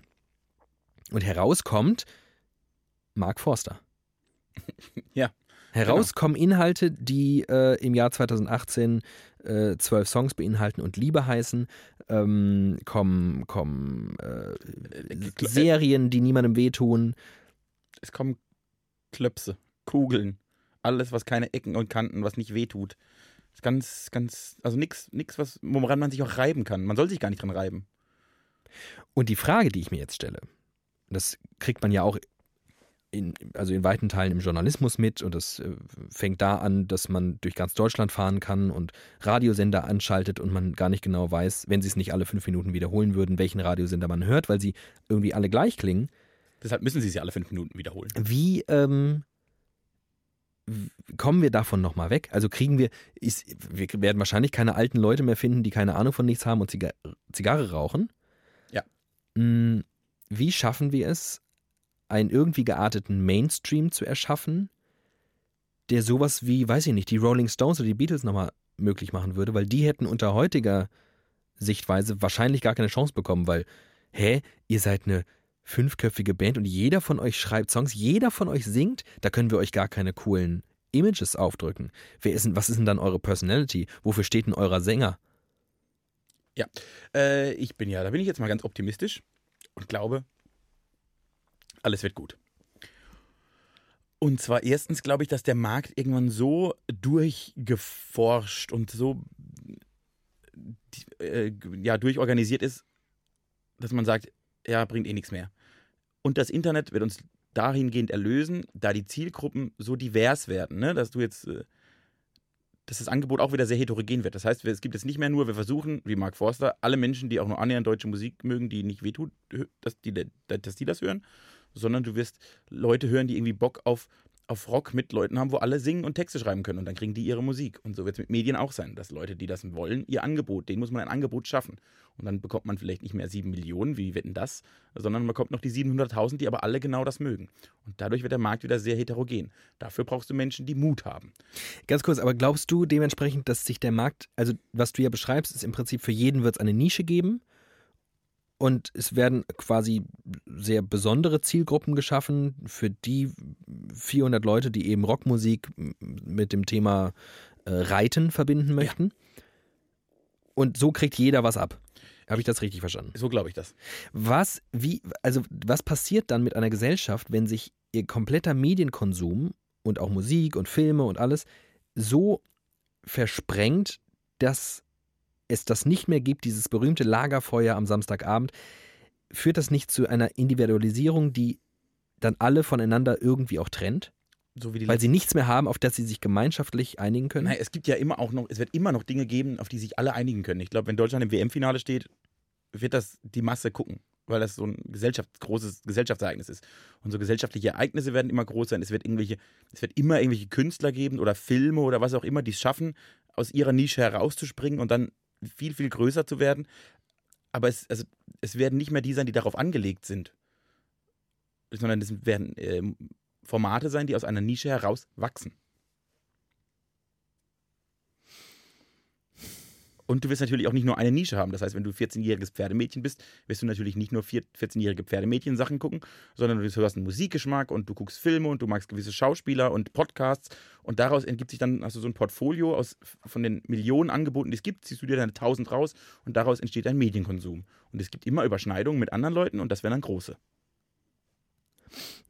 Und herauskommt Mark Forster. Ja, Herauskommen Inhalte, die äh, im Jahr 2018 äh, zwölf Songs beinhalten und Liebe heißen. Ähm, kommen kommen äh, Kl- Serien, die niemandem wehtun. es kommen Klöpse, Kugeln, alles, was keine Ecken und Kanten, was nicht wehtut. Ist ganz, ganz, also nichts, nix, was, woran man sich auch reiben kann. Man soll sich gar nicht dran reiben. Und die Frage, die ich mir jetzt stelle, das kriegt man ja auch in, also in weiten Teilen im Journalismus mit und das äh, fängt da an, dass man durch ganz Deutschland fahren kann und Radiosender anschaltet und man gar nicht genau weiß, wenn sie es nicht alle fünf Minuten wiederholen würden, welchen Radiosender man hört, weil sie irgendwie alle gleich klingen. Deshalb müssen sie ja alle fünf Minuten wiederholen. Wie ähm, kommen wir davon nochmal weg? Also kriegen wir, ist, wir werden wahrscheinlich keine alten Leute mehr finden, die keine Ahnung von nichts haben und Ziga Zigarre rauchen. Ja. Mm, Wie schaffen wir es, einen irgendwie gearteten Mainstream zu erschaffen, der sowas wie, weiß ich nicht, die Rolling Stones oder die Beatles nochmal möglich machen würde, weil die hätten unter heutiger Sichtweise wahrscheinlich gar keine Chance bekommen, weil, hä, ihr seid eine fünfköpfige Band und jeder von euch schreibt Songs, jeder von euch singt, da können wir euch gar keine coolen Images aufdrücken. Wer ist denn, was ist denn dann eure Personality? Wofür steht denn eurer Sänger? Äh, ich bin ja, da bin ich jetzt mal ganz optimistisch und glaube, alles wird gut. Und zwar erstens glaube ich, dass der Markt irgendwann so durchgeforscht und so äh, ja, durchorganisiert ist, dass man sagt, ja, bringt eh nichts mehr. Und das Internet wird uns dahingehend erlösen, da die Zielgruppen so divers werden, ne? dass du jetzt, äh, dass das Angebot auch wieder sehr heterogen wird. Das heißt, es gibt jetzt nicht mehr nur, wir versuchen, wie Mark Forster, alle Menschen, die auch nur annähernd deutsche Musik mögen, die nicht wehtut, dass die, dass die das hören, sondern du wirst Leute hören, die irgendwie Bock auf, auf Rock mit Leuten haben, wo alle singen und Texte schreiben können und dann kriegen die ihre Musik. Und so wird es mit Medien auch sein, dass Leute, die das wollen, ihr Angebot, denen muss man ein Angebot schaffen. Und dann bekommt man vielleicht nicht mehr sieben Millionen, wie wetten das, sondern man bekommt noch die 700.000, die aber alle genau das mögen. Und dadurch wird der Markt wieder sehr heterogen. Dafür brauchst du Menschen, die Mut haben. Ganz kurz, aber glaubst du dementsprechend, dass sich der Markt, also was du ja beschreibst, ist im Prinzip für jeden wird es eine Nische geben und es werden quasi sehr besondere Zielgruppen geschaffen für die 400 Leute, die eben Rockmusik mit dem Thema äh, Reiten verbinden möchten. Und so kriegt jeder was ab. Habe ich das richtig verstanden? So glaube ich das. Was, wie, also was passiert dann mit einer Gesellschaft, wenn sich ihr kompletter Medienkonsum und auch Musik und Filme und alles so versprengt, dass es das nicht mehr gibt, dieses berühmte Lagerfeuer am Samstagabend, führt das nicht zu einer Individualisierung, die dann alle voneinander irgendwie auch trennt, So weil sie nichts mehr haben, auf das sie sich gemeinschaftlich einigen können? Nein, es gibt ja immer auch noch, es wird immer noch Dinge geben, auf die sich alle einigen können. Ich glaube, wenn Deutschland im WM-Finale steht, wird das die Masse gucken, weil das so ein Gesellschaft, großes Gesellschaftsereignis ist. Und so gesellschaftliche Ereignisse werden immer groß sein. Es wird irgendwelche, es wird immer irgendwelche Künstler geben oder Filme oder was auch immer, die es schaffen, aus ihrer Nische herauszuspringen und dann viel, viel größer zu werden. Aber es, also, es werden nicht mehr die sein, die darauf angelegt sind. Sondern es werden ähm, Formate sein, die aus einer Nische heraus wachsen. Und du wirst natürlich auch nicht nur eine Nische haben. Das heißt, wenn du 14-jähriges Pferdemädchen bist, wirst du natürlich nicht nur 14-jährige Pferdemädchen-Sachen gucken, sondern du hast einen Musikgeschmack und du guckst Filme und du magst gewisse Schauspieler und Podcasts. Und daraus ergibt sich dann, hast du so ein Portfolio aus, von den Millionen Angeboten, die es gibt, ziehst du dir deine 1000 raus und daraus entsteht ein Medienkonsum. Und es gibt immer Überschneidungen mit anderen Leuten und das wären dann große.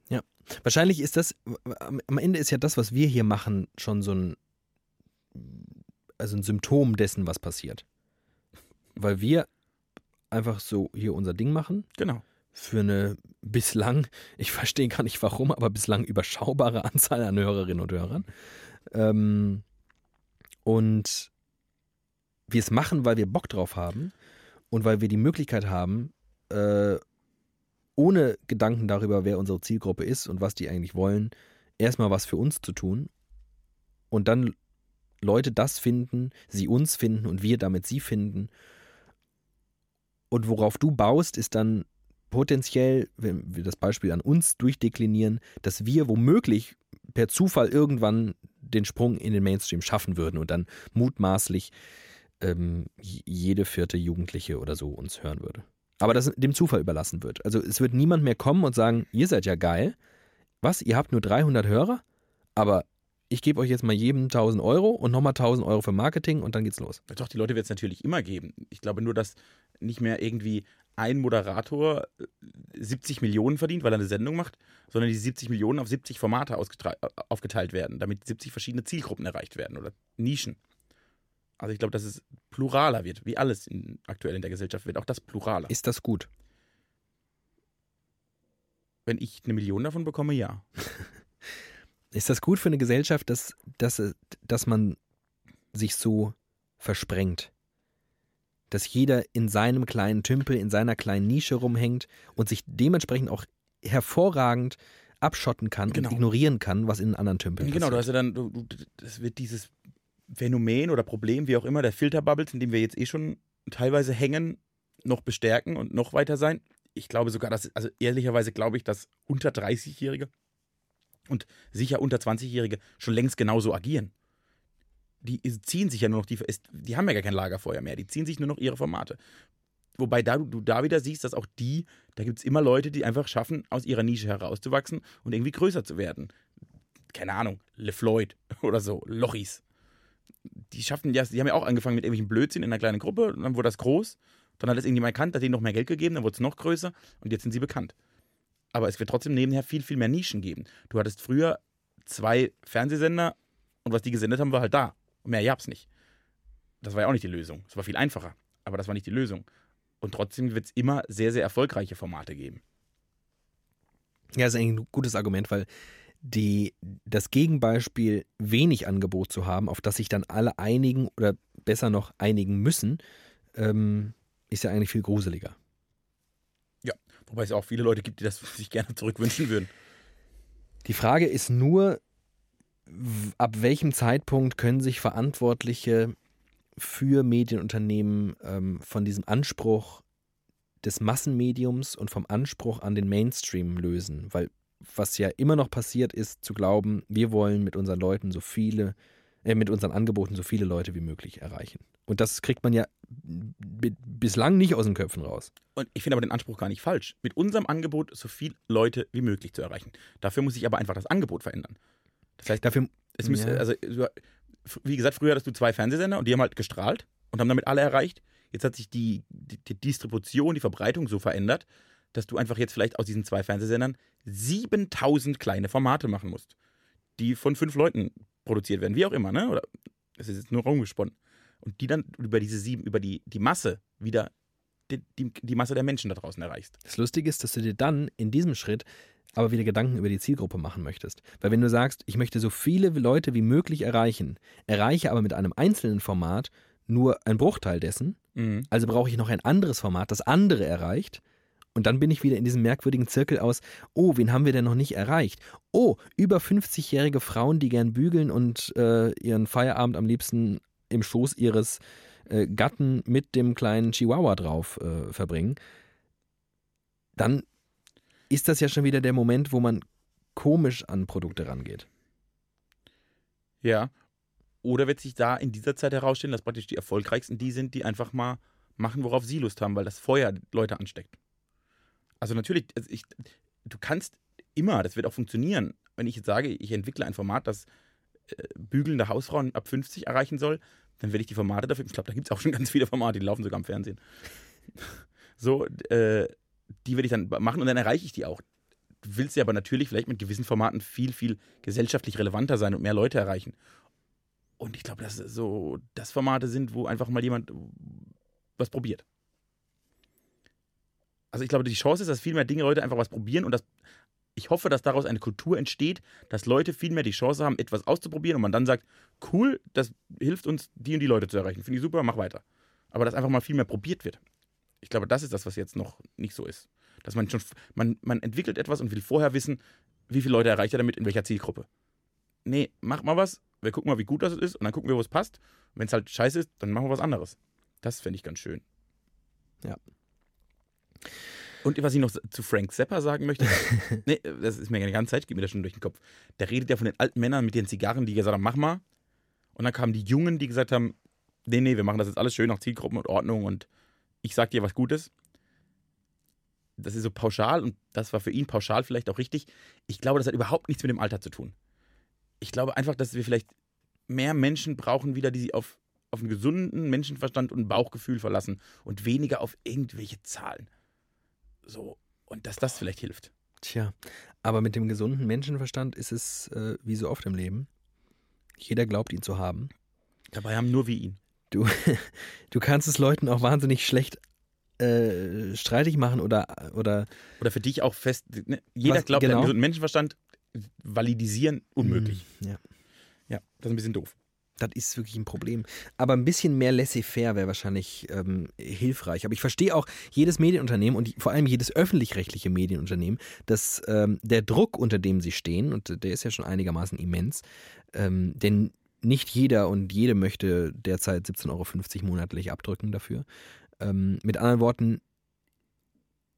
Ja, wahrscheinlich ist das, am Ende ist ja das, was wir hier machen, schon so ein also ein Symptom dessen, was passiert. Weil wir einfach so hier unser Ding machen. Genau. Für eine bislang, ich verstehe gar nicht warum, aber bislang überschaubare Anzahl an Hörerinnen und Hörern. Ähm, und wir es machen, weil wir Bock drauf haben und weil wir die Möglichkeit haben, äh, ohne Gedanken darüber, wer unsere Zielgruppe ist und was die eigentlich wollen, erstmal was für uns zu tun und dann Leute das finden, sie uns finden und wir damit sie finden. Und worauf du baust, ist dann potenziell, wenn wir das Beispiel an uns durchdeklinieren, dass wir womöglich per Zufall irgendwann den Sprung in den Mainstream schaffen würden und dann mutmaßlich ähm, jede vierte Jugendliche oder so uns hören würde. Aber das dem Zufall überlassen wird. Also es wird niemand mehr kommen und sagen, ihr seid ja geil. Was, ihr habt nur 300 Hörer? Aber ich gebe euch jetzt mal jedem 1000 Euro und nochmal 1000 Euro für Marketing und dann geht's los. Doch, die Leute wird es natürlich immer geben. Ich glaube nur, dass nicht mehr irgendwie ein Moderator 70 äh, Millionen verdient, weil er eine Sendung macht, sondern die 70 Millionen auf 70 Formate äh, aufgeteilt werden, damit 70 verschiedene Zielgruppen erreicht werden oder Nischen. Also ich glaube, dass es pluraler wird, wie alles in, aktuell in der Gesellschaft wird, auch das pluraler. Ist das gut? Wenn ich eine Million davon bekomme, ja. Ist das gut für eine Gesellschaft, dass, dass, dass man sich so versprengt? Dass jeder in seinem kleinen Tümpel, in seiner kleinen Nische rumhängt und sich dementsprechend auch hervorragend abschotten kann Genau. und ignorieren kann, was in anderen Tümpeln Genau, du passiert. hast ja dann, du, du, das wird dieses Phänomen oder Problem, wie auch immer, der Filterbubbles, in dem wir jetzt eh schon teilweise hängen, noch bestärken und noch weiter sein. Ich glaube sogar, dass, also ehrlicherweise glaube ich, dass unter 30-Jährige und sicher unter 20-Jährige schon längst genauso agieren. Die ziehen sich ja nur noch, die, die haben ja gar kein Lagerfeuer mehr, die ziehen sich nur noch ihre Formate. Wobei da, du, du da wieder siehst, dass auch die, da gibt es immer Leute, die einfach schaffen, aus ihrer Nische herauszuwachsen und irgendwie größer zu werden. Keine Ahnung, LeFloid oder so, Lochis. Die schaffen ja, die haben ja auch angefangen mit irgendwelchen Blödsinn in einer kleinen Gruppe, und dann wurde das groß, dann hat es irgendjemand erkannt, hat denen noch mehr Geld gegeben, dann wurde es noch größer und jetzt sind sie bekannt. Aber es wird trotzdem nebenher viel, viel mehr Nischen geben. Du hattest früher zwei Fernsehsender und was die gesendet haben, war halt da. Und mehr gab's nicht. Das war ja auch nicht die Lösung. Es war viel einfacher. Aber das war nicht die Lösung. Und trotzdem wird es immer sehr, sehr erfolgreiche Formate geben. Ja, das ist eigentlich ein gutes Argument, weil die, das Gegenbeispiel, wenig Angebot zu haben, auf das sich dann alle einigen oder besser noch einigen müssen, ähm, ist ja eigentlich viel gruseliger. Wobei es auch viele Leute gibt, die das sich gerne zurückwünschen würden. Die Frage ist nur, ab welchem Zeitpunkt können sich Verantwortliche für Medienunternehmen ähm, von diesem Anspruch des Massenmediums und vom Anspruch an den Mainstream lösen? Weil was ja immer noch passiert ist, zu glauben, wir wollen mit unseren Leuten so viele, mit unseren Angeboten so viele Leute wie möglich erreichen. Und das kriegt man ja bislang nicht aus den Köpfen raus. Und ich finde aber den Anspruch gar nicht falsch. Mit unserem Angebot so viele Leute wie möglich zu erreichen. Dafür muss sich aber einfach das Angebot verändern. Das heißt, Dafür, es müsste, Ja. also, wie gesagt, früher hattest du zwei Fernsehsender und die haben halt gestrahlt und haben damit alle erreicht. Jetzt hat sich die, die, die Distribution, die Verbreitung so verändert, dass du einfach jetzt vielleicht aus diesen zwei Fernsehsendern 7000 kleine Formate machen musst, die von fünf Leuten produziert werden, wie auch immer, ne? Oder es ist jetzt nur rumgesponnen. Und die dann über diese sieben, über die, die Masse wieder die, die, die Masse der Menschen da draußen erreichst. Das Lustige ist, dass du dir dann in diesem Schritt aber wieder Gedanken über die Zielgruppe machen möchtest. Weil wenn du sagst, ich möchte so viele Leute wie möglich erreichen, erreiche aber mit einem einzelnen Format nur einen Bruchteil dessen, Mhm. also brauche ich noch ein anderes Format, das andere erreicht. Und dann bin ich wieder in diesem merkwürdigen Zirkel aus, oh, wen haben wir denn noch nicht erreicht? Oh, über 50-jährige Frauen, die gern bügeln und äh, ihren Feierabend am liebsten im Schoß ihres äh, Gatten mit dem kleinen Chihuahua drauf äh, verbringen, dann ist das ja schon wieder der Moment, wo man komisch an Produkte rangeht. Ja. Oder wird sich da in dieser Zeit herausstellen, dass praktisch die erfolgreichsten die sind, die einfach mal machen, worauf sie Lust haben, weil das Feuer Leute ansteckt. Also natürlich, also ich, du kannst immer, das wird auch funktionieren, wenn ich jetzt sage, ich entwickle ein Format, das äh, bügelnde Hausfrauen ab 50 erreichen soll, dann werde ich die Formate dafür, ich glaube, da gibt es auch schon ganz viele Formate, die laufen sogar im Fernsehen. so, äh, die werde ich dann machen und dann erreiche ich die auch. Du willst ja aber natürlich vielleicht mit gewissen Formaten viel, viel gesellschaftlich relevanter sein und mehr Leute erreichen. Und ich glaube, dass so das Formate sind, wo einfach mal jemand was probiert. Also ich glaube, die Chance ist, dass viel mehr Dinge Leute einfach was probieren und das, ich hoffe, dass daraus eine Kultur entsteht, dass Leute viel mehr die Chance haben, etwas auszuprobieren und man dann sagt, cool, das hilft uns, die und die Leute zu erreichen. Finde ich super, mach weiter. Aber dass einfach mal viel mehr probiert wird. Ich glaube, das ist das, was jetzt noch nicht so ist. Dass man schon, man, man entwickelt etwas und will vorher wissen, wie viele Leute erreicht er damit, in welcher Zielgruppe. Nee, mach mal was, wir gucken mal, wie gut das ist und dann gucken wir, wo es passt. Wenn es halt scheiße ist, dann machen wir was anderes. Das fände ich ganz schön. Ja. Und was ich noch zu Frank Zappa sagen möchte, nee, das ist mir die ganze Zeit, geht mir das schon durch den Kopf. Der redet ja von den alten Männern mit den Zigarren, die gesagt haben, mach mal. Und dann kamen die Jungen, die gesagt haben, nee, nee, wir machen das jetzt alles schön nach Zielgruppen und Ordnung und ich sag dir was Gutes. Das ist so pauschal und das war für ihn pauschal vielleicht auch richtig. Ich glaube, das hat überhaupt nichts mit dem Alter zu tun. Ich glaube einfach, dass wir vielleicht mehr Menschen brauchen wieder, die sich auf, auf einen gesunden Menschenverstand und ein Bauchgefühl verlassen und weniger auf irgendwelche Zahlen. So, und dass das vielleicht hilft. Tja, aber mit dem gesunden Menschenverstand ist es äh, wie so oft im Leben. Jeder glaubt ihn zu haben. Dabei haben nur wir ihn. Du, du kannst es Leuten auch wahnsinnig schlecht äh, streitig machen oder, oder. Oder für dich auch fest. Ne? Jeder Was- glaubt, genau. gesunden Menschenverstand. Validisieren unmöglich. Hm, Ja. Ja, das ist ein bisschen doof. Das ist wirklich ein Problem. Aber ein bisschen mehr laissez-faire wäre wahrscheinlich ähm, hilfreich. Aber ich verstehe auch jedes Medienunternehmen und vor allem jedes öffentlich-rechtliche Medienunternehmen, dass ähm, der Druck, unter dem sie stehen, und der ist ja schon einigermaßen immens, ähm, denn nicht jeder und jede möchte derzeit 17,50 Euro monatlich abdrücken dafür. Ähm, mit anderen Worten,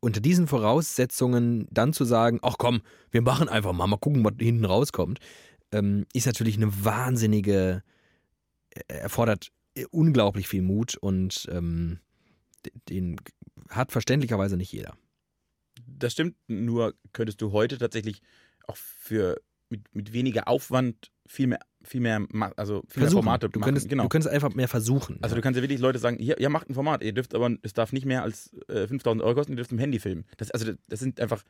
unter diesen Voraussetzungen dann zu sagen, ach komm, wir machen einfach mal, mal gucken, was hinten rauskommt, ähm, ist natürlich eine wahnsinnige, erfordert unglaublich viel Mut und ähm, den hat verständlicherweise nicht jeder. Das stimmt, nur könntest du heute tatsächlich auch für mit, mit weniger Aufwand viel mehr, viel mehr, also viel mehr. Formate du machen. könntest, genau. du könntest einfach mehr versuchen. also ja. du kannst ja wirklich Leute sagen, hier, ihr macht ein Format, ihr dürft aber, es darf nicht mehr als äh, 5000 Euro kosten, ihr dürft im Handy filmen. Das, also das sind einfach,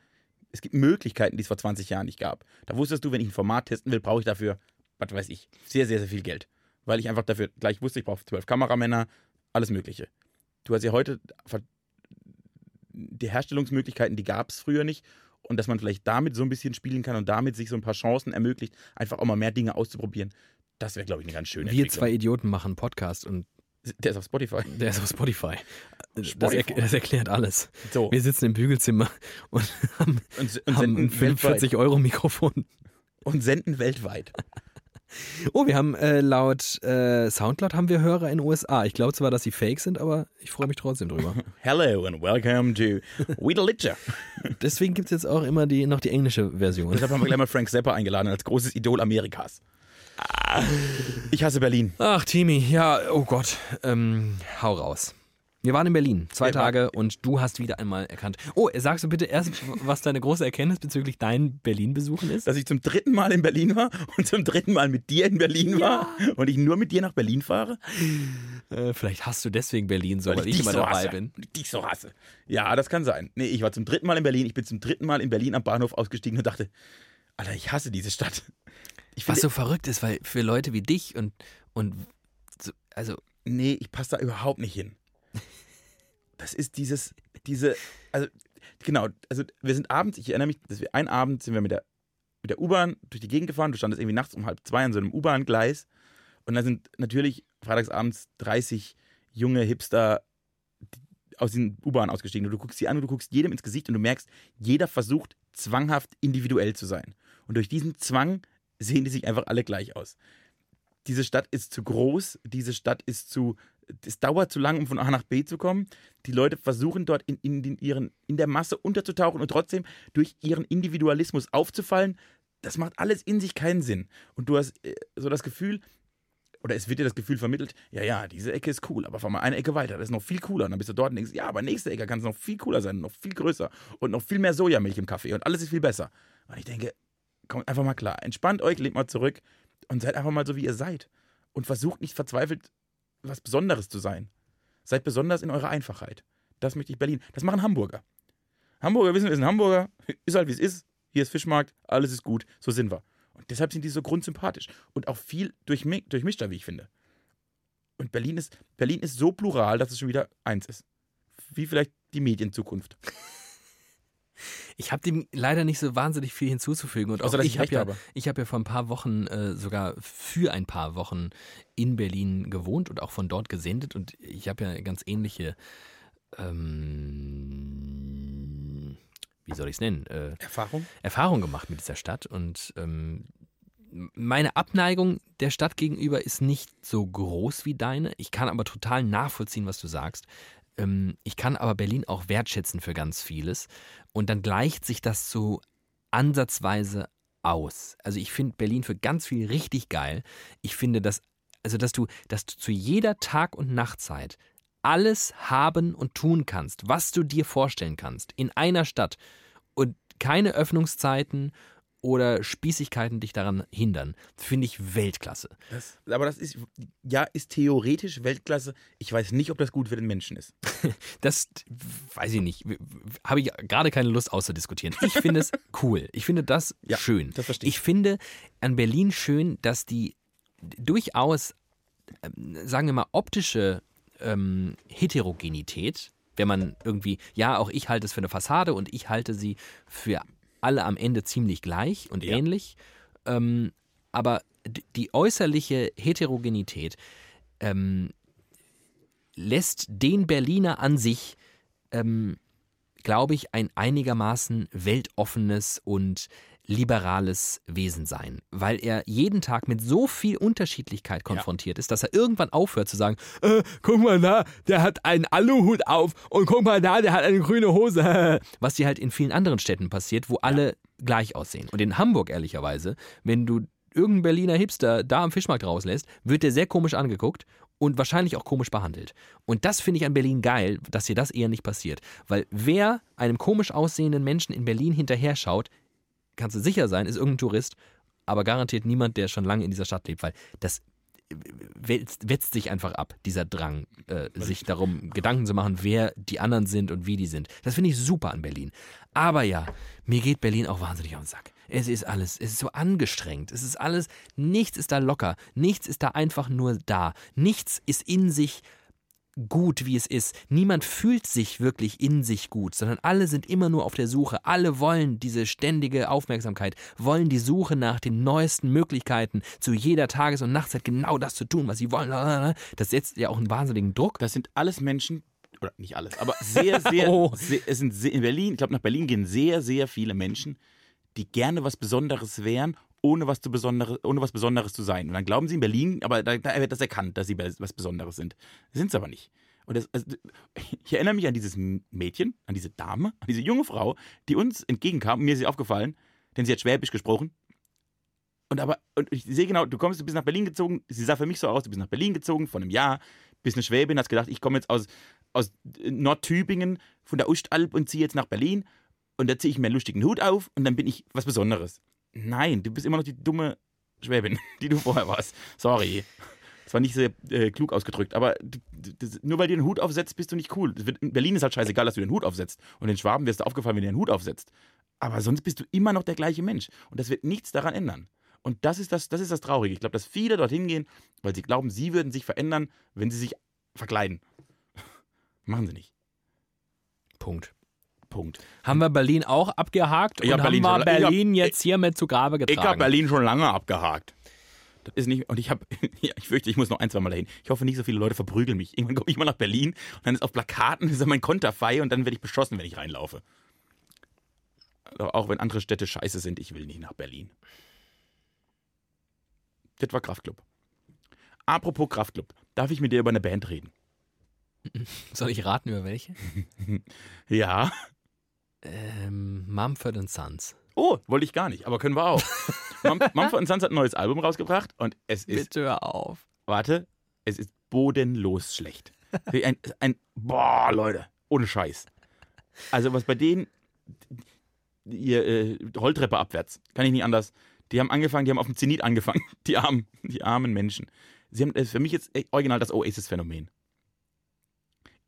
es gibt Möglichkeiten, die es vor 20 Jahren nicht gab. Da wusstest du, wenn ich ein Format testen will, brauche ich dafür, was weiß ich, sehr, sehr, sehr viel Geld. Weil ich einfach dafür gleich wusste, ich brauche zwölf Kameramänner, alles Mögliche. Du hast ja heute die Herstellungsmöglichkeiten, die gab es früher nicht. Und dass man vielleicht damit so ein bisschen spielen kann und damit sich so ein paar Chancen ermöglicht, einfach auch mal mehr Dinge auszuprobieren, das wäre, glaube ich, eine ganz schöne wir zwei Idioten machen Podcast und Der ist auf Spotify. der ist auf Spotify. Das, Spotify. er, das erklärt alles. So. Wir sitzen im Bügelzimmer und haben, Und, und, haben ein senden weltweit. 45-Euro-Mikrofon. und senden weltweit. Oh, wir haben äh, laut äh, Soundcloud haben wir Hörer in den USA. Ich glaube zwar, dass sie fake sind, aber ich freue mich trotzdem drüber. Hello and welcome to We the Litcher. Deswegen gibt es jetzt auch immer die, noch die englische Version. Deshalb haben wir gleich mal Frank Zappa eingeladen als großes Idol Amerikas. Ich hasse Berlin. Ach, Timi, ja, oh Gott, ähm, hau raus. Wir waren in Berlin, zwei Wir waren- Tage und du hast wieder einmal erkannt. Oh, sagst du bitte erst, was deine große Erkenntnis bezüglich deinen Berlin-Besuchen ist? Dass ich zum dritten Mal in Berlin war und zum dritten Mal mit dir in Berlin war und ich nur mit dir nach Berlin fahre, Äh, vielleicht hast du deswegen Berlin so, weil, ich dich immer so dabei hasse. bin. Weil ich dich so hasse. Ja, das kann sein. Nee, ich war zum dritten Mal in Berlin. Ich bin zum dritten Mal in Berlin am Bahnhof ausgestiegen und dachte, Alter, ich hasse diese Stadt. Ich Was so verrückt ist, weil für Leute wie dich und, und so, also, nee, ich passe da überhaupt nicht hin. Das ist dieses, diese, also genau, also wir sind abends, ich erinnere mich, dass wir einen Abend sind wir mit der, mit der U-Bahn durch die Gegend gefahren, du standest irgendwie nachts um halb zwei an so einem U-Bahn-Gleis und da sind natürlich freitagsabends 30 junge Hipster aus den U-Bahn ausgestiegen und du guckst sie an und du guckst jedem ins Gesicht und du merkst, jeder versucht zwanghaft individuell zu sein. Und durch diesen Zwang sehen die sich einfach alle gleich aus. Diese Stadt ist zu groß, diese Stadt ist zu, es dauert zu lang, um von A nach B zu kommen. Die Leute versuchen dort in, in, den, ihren, in der Masse unterzutauchen und trotzdem durch ihren Individualismus aufzufallen. Das macht alles in sich keinen Sinn. Und du hast äh, so das Gefühl, oder es wird dir das Gefühl vermittelt, ja, ja, diese Ecke ist cool, aber fahr mal eine Ecke weiter, das ist noch viel cooler. Und dann bist du dort und denkst, ja, aber nächste Ecke kann es noch viel cooler sein, noch viel größer und noch viel mehr Sojamilch im Kaffee und alles ist viel besser. Und ich denke, kommt einfach mal klar, entspannt euch, lehnt mal zurück und seid einfach mal so, wie ihr seid. Und versucht nicht verzweifelt, was Besonderes zu sein. Seid besonders in eurer Einfachheit. Das möchte ich Berlin. Das machen Hamburger. Hamburger wissen, wir sind Hamburger, ist halt wie es ist. Hier ist Fischmarkt, alles ist gut, so sind wir. Und deshalb sind die so grundsympathisch und auch viel durchmi durchmischter, wie ich finde. Und Berlin ist, Berlin ist so plural, dass es schon wieder eins ist. Wie vielleicht die Medienzukunft. Ich habe dem leider nicht so wahnsinnig viel hinzuzufügen. Und auch dass ich ich habe ja, habe. ich hab ja vor ein paar Wochen, äh, sogar für ein paar Wochen in Berlin gewohnt und auch von dort gesendet. Und ich habe ja ganz ähnliche, ähm, wie soll ich es nennen, äh, Erfahrung? Erfahrung gemacht mit dieser Stadt. Und ähm, meine Abneigung der Stadt gegenüber ist nicht so groß wie deine. Ich kann aber total nachvollziehen, was du sagst. Ähm, ich kann aber Berlin auch wertschätzen für ganz vieles. Und dann gleicht sich das so ansatzweise aus. Also ich finde Berlin für ganz viel richtig geil. Ich finde, dass, also dass du, dass du zu jeder Tag- und Nachtzeit alles haben und tun kannst, was du dir vorstellen kannst, in einer Stadt und keine Öffnungszeiten oder Spießigkeiten dich daran hindern, finde ich Weltklasse. Das, aber das ist, ja, ist theoretisch Weltklasse. Ich weiß nicht, ob das gut für den Menschen ist. Das weiß ich nicht. Habe ich gerade keine Lust auszudiskutieren. Ich finde es cool. Ich finde das Ja, schön. das verstehe ich. Ich finde an Berlin schön, dass die durchaus, ähm, sagen wir mal, optische ähm, Heterogenität, wenn man irgendwie, ja, auch ich halte es für eine Fassade und ich halte sie für alle am Ende ziemlich gleich und Ja. ähnlich. Ähm, aber die äußerliche Heterogenität ähm, lässt den Berliner an sich, ähm, glaube ich, ein einigermaßen weltoffenes und liberales Wesen sein, weil er jeden Tag mit so viel Unterschiedlichkeit konfrontiert ist, dass er irgendwann aufhört zu sagen, äh, guck mal da, der hat einen Aluhut auf und guck mal da, der hat eine grüne Hose, was hier halt in vielen anderen Städten passiert, wo alle gleich aussehen. Und in Hamburg ehrlicherweise, wenn du irgendeinen Berliner Hipster da am Fischmarkt rauslässt, wird der sehr komisch angeguckt und wahrscheinlich auch komisch behandelt. Und das finde ich an Berlin geil, dass hier das eher nicht passiert. Weil wer einem komisch aussehenden Menschen in Berlin hinterher schaut, kannst du sicher sein, ist irgendein Tourist, aber garantiert niemand, der schon lange in dieser Stadt lebt, weil das wetzt, wetzt sich einfach ab, dieser Drang, äh, sich darum Gedanken zu machen, wer die anderen sind und wie die sind. Das finde ich super an Berlin. Aber ja, mir geht Berlin auch wahnsinnig auf den Sack. Es ist alles, es ist so angestrengt. Es ist alles, nichts ist da locker. Nichts ist da einfach nur da. Nichts ist in sich gut, wie es ist. Niemand fühlt sich wirklich in sich gut, sondern alle sind immer nur auf der Suche. Alle wollen diese ständige Aufmerksamkeit, wollen die Suche nach den neuesten Möglichkeiten, zu jeder Tages- und Nachtzeit genau das zu tun, was sie wollen. Das setzt ja auch einen wahnsinnigen Druck. Das sind alles Menschen, oder nicht alles, aber sehr, sehr, Oh. sehr es sind sehr, in Berlin, ich glaube, nach Berlin gehen sehr, sehr viele Menschen, die gerne was Besonderes wären, ohne was, zu Besonderes, ohne was Besonderes zu sein. Und dann glauben sie in Berlin, aber da, da wird das erkannt, dass sie was Besonderes sind. Sind es aber nicht. Und das, also, ich erinnere mich an dieses Mädchen, an diese Dame, an diese junge Frau, die uns entgegenkam. Und mir ist sie aufgefallen, denn sie hat Schwäbisch gesprochen. Und aber, und ich sehe genau, du kommst, du bist nach Berlin gezogen, sie sah für mich so aus, du bist nach Berlin gezogen vor einem Jahr, bist eine Schwäbin, hast gedacht, ich komme jetzt aus, aus Nordtübingen von der Ostalb und ziehe jetzt nach Berlin und da ziehe ich mir einen lustigen Hut auf und dann bin ich was Besonderes. Nein, du bist immer noch die dumme Schwäbin, die du vorher warst. Sorry. Das war nicht sehr äh, klug ausgedrückt, aber das, nur weil du den Hut aufsetzt, bist du nicht cool. In Berlin ist halt scheißegal, dass du den Hut aufsetzt. Und in Schwaben wirst du aufgefallen, wenn du den Hut aufsetzt. Aber sonst bist du immer noch der gleiche Mensch. Und das wird nichts daran ändern. Und das ist das, das, ist das Traurige. Ich glaube, dass viele dorthin gehen, weil sie glauben, sie würden sich verändern, wenn sie sich verkleiden. Machen sie nicht. Punkt. Punkt. Haben wir Berlin auch abgehakt Ich und hab Berlin haben wir schon- ich hab- Berlin jetzt hiermit zu Grabe Ich getragen. habe Berlin schon lange abgehakt. Das ist nicht, und ich habe, ja, ich fürchte, ich muss noch ein, zwei Mal dahin. Ich hoffe, nicht so viele Leute verprügeln mich. Irgendwann komme ich mal nach Berlin und dann ist auf Plakaten ist mein Konterfei und dann werde ich beschossen, wenn ich reinlaufe. Aber auch wenn andere Städte scheiße sind, ich will nicht nach Berlin. Das war Kraftclub. Apropos Kraftclub, darf ich mit dir über eine Band reden? Soll ich raten, über welche? Ja. Ähm, Mumford Sons. Oh, wollte ich gar nicht, aber können wir auch. Mum- Mumford Sons hat ein neues Album rausgebracht und es ist, Bitte hör auf. warte, es ist bodenlos schlecht. Wie Ein, ein, boah, Leute, ohne Scheiß. Also was bei denen, ihr äh, Rolltreppe abwärts, kann ich nicht anders. Die haben angefangen, die haben auf dem Zenit angefangen, die armen, die armen Menschen. Sie haben, das ist für mich jetzt echt original das Oasis-Phänomen.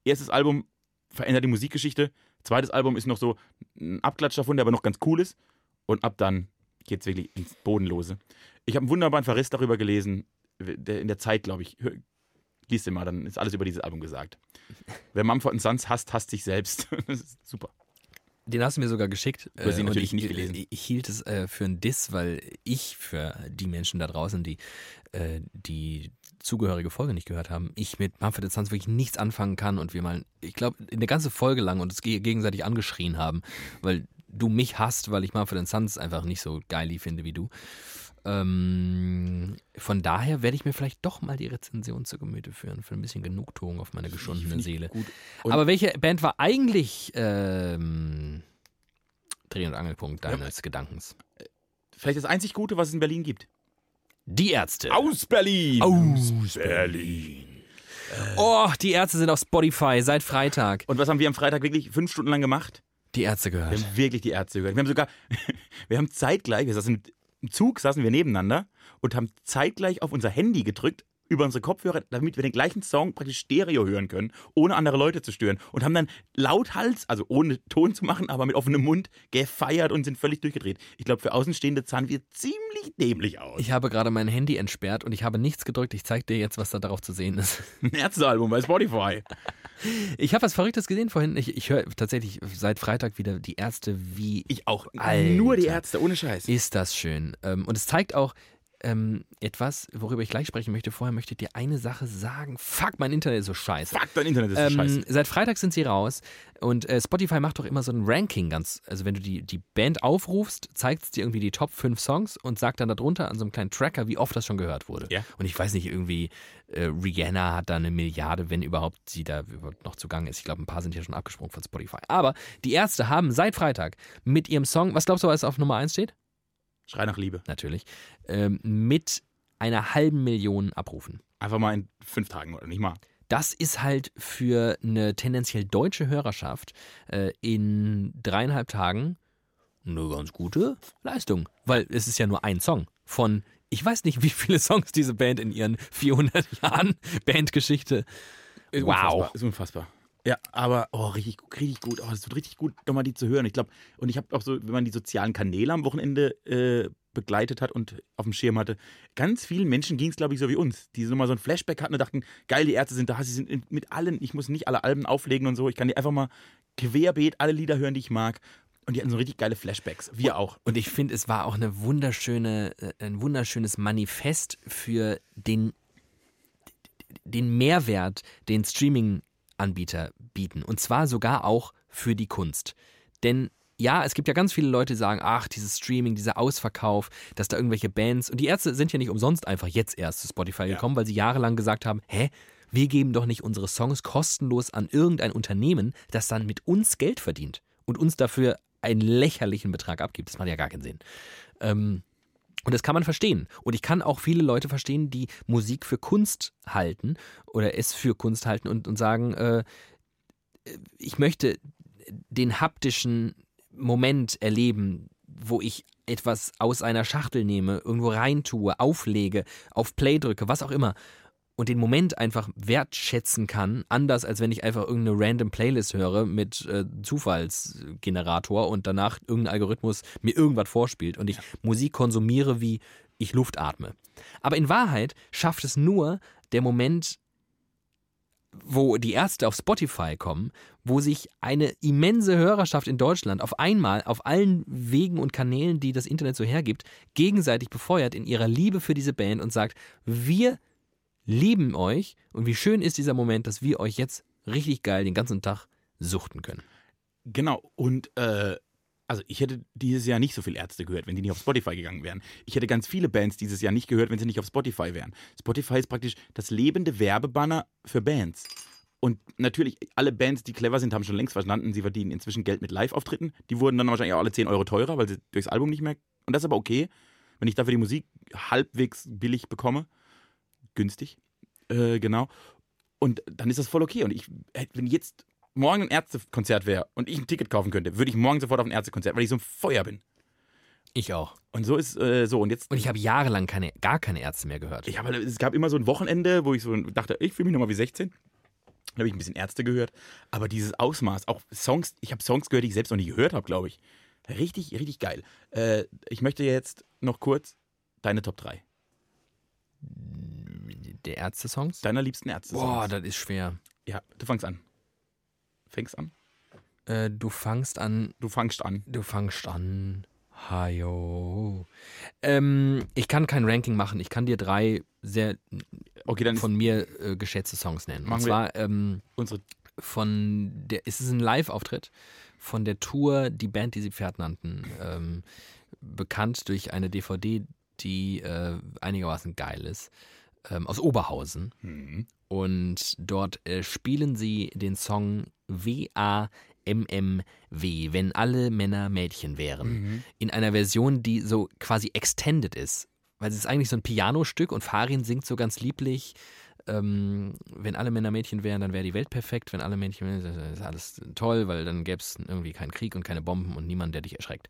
Erstes Album verändert die Musikgeschichte. Zweites Album ist noch so ein Abklatsch davon, der aber noch ganz cool ist. Und ab dann geht's wirklich ins Bodenlose. Ich habe einen wunderbaren Verriss darüber gelesen, der in der Zeit, glaube ich. Hör- Lies den mal, dann ist alles über dieses Album gesagt. Wer Mumford Sons hasst, hasst sich selbst. Das ist super. Den hast du mir sogar geschickt. Du hast ihn und natürlich ich, nicht gelesen. Ich, ich hielt es äh, für einen Diss, weil ich für die Menschen da draußen, die äh, die zugehörige Folge nicht gehört haben, ich mit Mumford Sons wirklich nichts anfangen kann und wir mal, ich glaube, eine ganze Folge lang uns ge- gegenseitig angeschrien haben, weil du mich hasst, weil ich Mumford Sons einfach nicht so geil finde wie du. Ähm, von daher werde ich mir vielleicht doch mal die Rezension zu Gemüte führen, für ein bisschen Genugtuung auf meine geschundene Seele. Aber welche Band war eigentlich ähm, Dreh- und Angelpunkt deines Gedankens? Vielleicht das einzig Gute, was es in Berlin gibt. Die Ärzte. Aus Berlin! Aus Berlin! Oh, die Ärzte sind auf Spotify seit Freitag. Und was haben wir am Freitag wirklich fünf Stunden lang gemacht? Die Ärzte Wir gehört. haben wirklich die Ärzte gehört. Wir haben sogar, wir haben zeitgleich, wir saßen im Zug, saßen wir nebeneinander und haben zeitgleich auf unser Handy gedrückt über unsere Kopfhörer, damit wir den gleichen Song praktisch Stereo hören können, ohne andere Leute zu stören. Und haben dann lauthals, also ohne Ton zu machen, aber mit offenem Mund, gefeiert und sind völlig durchgedreht. Ich glaube, für Außenstehende sahen wir ziemlich dämlich aus. Ich habe gerade mein Handy entsperrt und ich habe nichts gedrückt. Ich zeige dir jetzt, was da darauf zu sehen ist. Ein Ärztealbum bei Spotify. Ich habe was Verrücktes gesehen vorhin. Ich, ich höre tatsächlich seit Freitag wieder die Ärzte wie Ich auch. Alter. Nur die Ärzte, ohne Scheiß. Ist das schön. Ähm, Und es zeigt auch ähm, etwas, worüber ich gleich sprechen möchte. Vorher möchte ich dir eine Sache sagen. Fuck, mein Internet ist so scheiße. Fuck, dein Internet ist so Ähm, scheiße. seit Freitag sind sie raus und äh, Spotify macht doch immer so ein Ranking ganz, also wenn du die, die Band aufrufst, zeigt es dir irgendwie die Top 5 Songs und sagt dann darunter an so einem kleinen Tracker, wie oft das schon gehört wurde. Ja. Und ich weiß nicht, irgendwie äh, Rihanna hat da eine Milliarde, wenn überhaupt sie da noch zugange ist. Ich glaube, ein paar sind ja schon abgesprungen von Spotify. Aber die Ärzte haben seit Freitag mit ihrem Song, was glaubst du, was auf Nummer 1 steht? Schrei nach Liebe. Natürlich. Ähm, mit einer halben Million Abrufen. Einfach mal in fünf Tagen oder nicht mal. Das ist halt für eine tendenziell deutsche Hörerschaft äh, in dreieinhalb Tagen eine ganz gute Leistung. Weil es ist ja nur ein Song von, ich weiß nicht, wie viele Songs diese Band in ihren 400 Jahren Bandgeschichte. Ist Wow. Unfassbar, ist unfassbar. Ja, aber oh, richtig, gut, richtig gut. Oh, es tut richtig gut, nochmal die zu hören. Ich glaube, und ich habe auch so, wenn man die sozialen Kanäle am Wochenende äh, begleitet hat und auf dem Schirm hatte, ganz vielen Menschen ging es, glaube ich, so wie uns, die so nochmal so ein Flashback hatten und dachten, geil, die Ärzte sind da, sie sind in- mit allen, ich muss nicht alle Alben auflegen und so, ich kann die einfach mal querbeet alle Lieder hören, die ich mag. Und die hatten so richtig geile Flashbacks. Wir auch. Und ich finde, es war auch eine wunderschöne, äh, ein wunderschönes Manifest für den, den Mehrwert, den Streaming-Anbieter bieten. Und zwar sogar auch für die Kunst. Denn ja, es gibt ja ganz viele Leute, die sagen, ach, dieses Streaming, dieser Ausverkauf, dass da irgendwelche Bands, und die Ärzte sind ja nicht umsonst einfach jetzt erst zu Spotify gekommen, weil sie jahrelang gesagt haben, hä, wir geben doch nicht unsere Songs kostenlos an irgendein Unternehmen, das dann mit uns Geld verdient und uns dafür einen lächerlichen Betrag abgibt. Das macht ja gar keinen Sinn. Ähm, und das kann man verstehen. Und ich kann auch viele Leute verstehen, die Musik für Kunst halten oder es für Kunst halten und, und sagen, äh, ich möchte den haptischen Moment erleben, wo ich etwas aus einer Schachtel nehme, irgendwo reintue, auflege, auf Play drücke, was auch immer. Und den Moment einfach wertschätzen kann, anders als wenn ich einfach irgendeine random Playlist höre mit äh, Zufallsgenerator und danach irgendein Algorithmus mir irgendwas vorspielt und ich Musik konsumiere, wie ich Luft atme. Aber in Wahrheit schafft es nur der Moment, wo die Ärzte auf Spotify kommen, wo sich eine immense Hörerschaft in Deutschland auf einmal auf allen Wegen und Kanälen, die das Internet so hergibt, gegenseitig befeuert in ihrer Liebe für diese Band und sagt, wir lieben euch und wie schön ist dieser Moment, dass wir euch jetzt richtig geil den ganzen Tag suchten können. Genau. Und äh, also ich hätte dieses Jahr nicht so viel Ärzte gehört, wenn die nicht auf Spotify gegangen wären. Ich hätte ganz viele Bands dieses Jahr nicht gehört, wenn sie nicht auf Spotify wären. Spotify ist praktisch das lebende Werbebanner für Bands. Und natürlich, alle Bands, die clever sind, haben schon längst verstanden, sie verdienen inzwischen Geld mit Live-Auftritten. Die wurden dann wahrscheinlich auch alle 10 Euro teurer, weil sie durchs Album nicht mehr. Und das ist aber okay, wenn ich dafür die Musik halbwegs billig bekomme. Günstig. Äh, genau. Und dann ist das voll okay. Und ich, wenn jetzt morgen ein Ärztekonzert wäre und ich ein Ticket kaufen könnte, würde ich morgen sofort auf ein Ärztekonzert, weil ich so ein Feuer bin. Ich auch. Und so ist äh, so. Und jetzt. Und ich habe jahrelang keine, gar keine Ärzte mehr gehört. Ich habe, es gab immer so ein Wochenende, wo ich so dachte, ich fühle mich nochmal wie 16. Da habe ich ein bisschen Ärzte gehört. Aber dieses Ausmaß, auch Songs, ich habe Songs gehört, die ich selbst noch nie gehört habe, glaube ich. Richtig, richtig geil. Äh, ich möchte jetzt noch kurz deine Top 3. Der Ärzte-Songs? Deiner liebsten Ärzte. Boah, das ist schwer. Ja, du fangst an. Fängst an? Äh, du fangst an. Du fangst an. Du fangst an. Hajo. Ähm, ich kann kein Ranking machen. Ich kann dir drei sehr Okay, dann von mir äh, geschätzte Songs nennen. Machen Und zwar ähm, unsere. von der, es ist ein Live-Auftritt von der Tour Die Band, die sie Pferd nannten, ähm, bekannt durch eine DVD, die äh, einigermaßen geil ist, ähm, aus Oberhausen. Hm. Und dort äh, spielen sie den Song W-A-M-M-W, wenn alle Männer Mädchen wären. Mhm. In einer Version, die so quasi extended ist. Weil es ist eigentlich so ein Pianostück und Farin singt so ganz lieblich. Ähm, wenn alle Männer Mädchen wären, dann wäre die Welt perfekt. Wenn alle Mädchen wären, dann ist alles toll, weil dann gäbe es irgendwie keinen Krieg und keine Bomben und niemand, der dich erschreckt.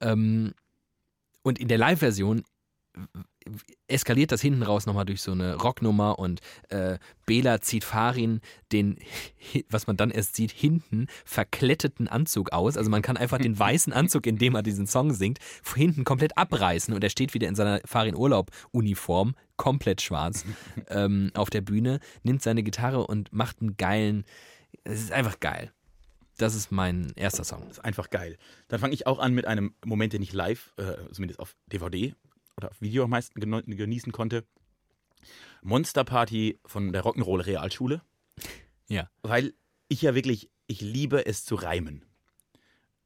Ähm, und in der Live-Version eskaliert das hinten raus nochmal durch so eine Rocknummer und äh, Bela zieht Farin den, was man dann erst sieht, hinten verkletteten Anzug aus. Also man kann einfach den weißen Anzug, in dem er diesen Song singt, hinten komplett abreißen und er steht wieder in seiner Farin-Urlaub-Uniform, komplett schwarz, ähm, auf der Bühne, nimmt seine Gitarre und macht einen geilen, es ist einfach geil. Das ist mein erster Song. ist einfach geil. Dann fange ich auch an mit einem Moment, den ich live, äh, zumindest auf DVD oder auf Video am meisten genießen konnte. Monster Party von der Rock'n'Roll Realschule. Ja. Weil ich ja wirklich, ich liebe es zu reimen.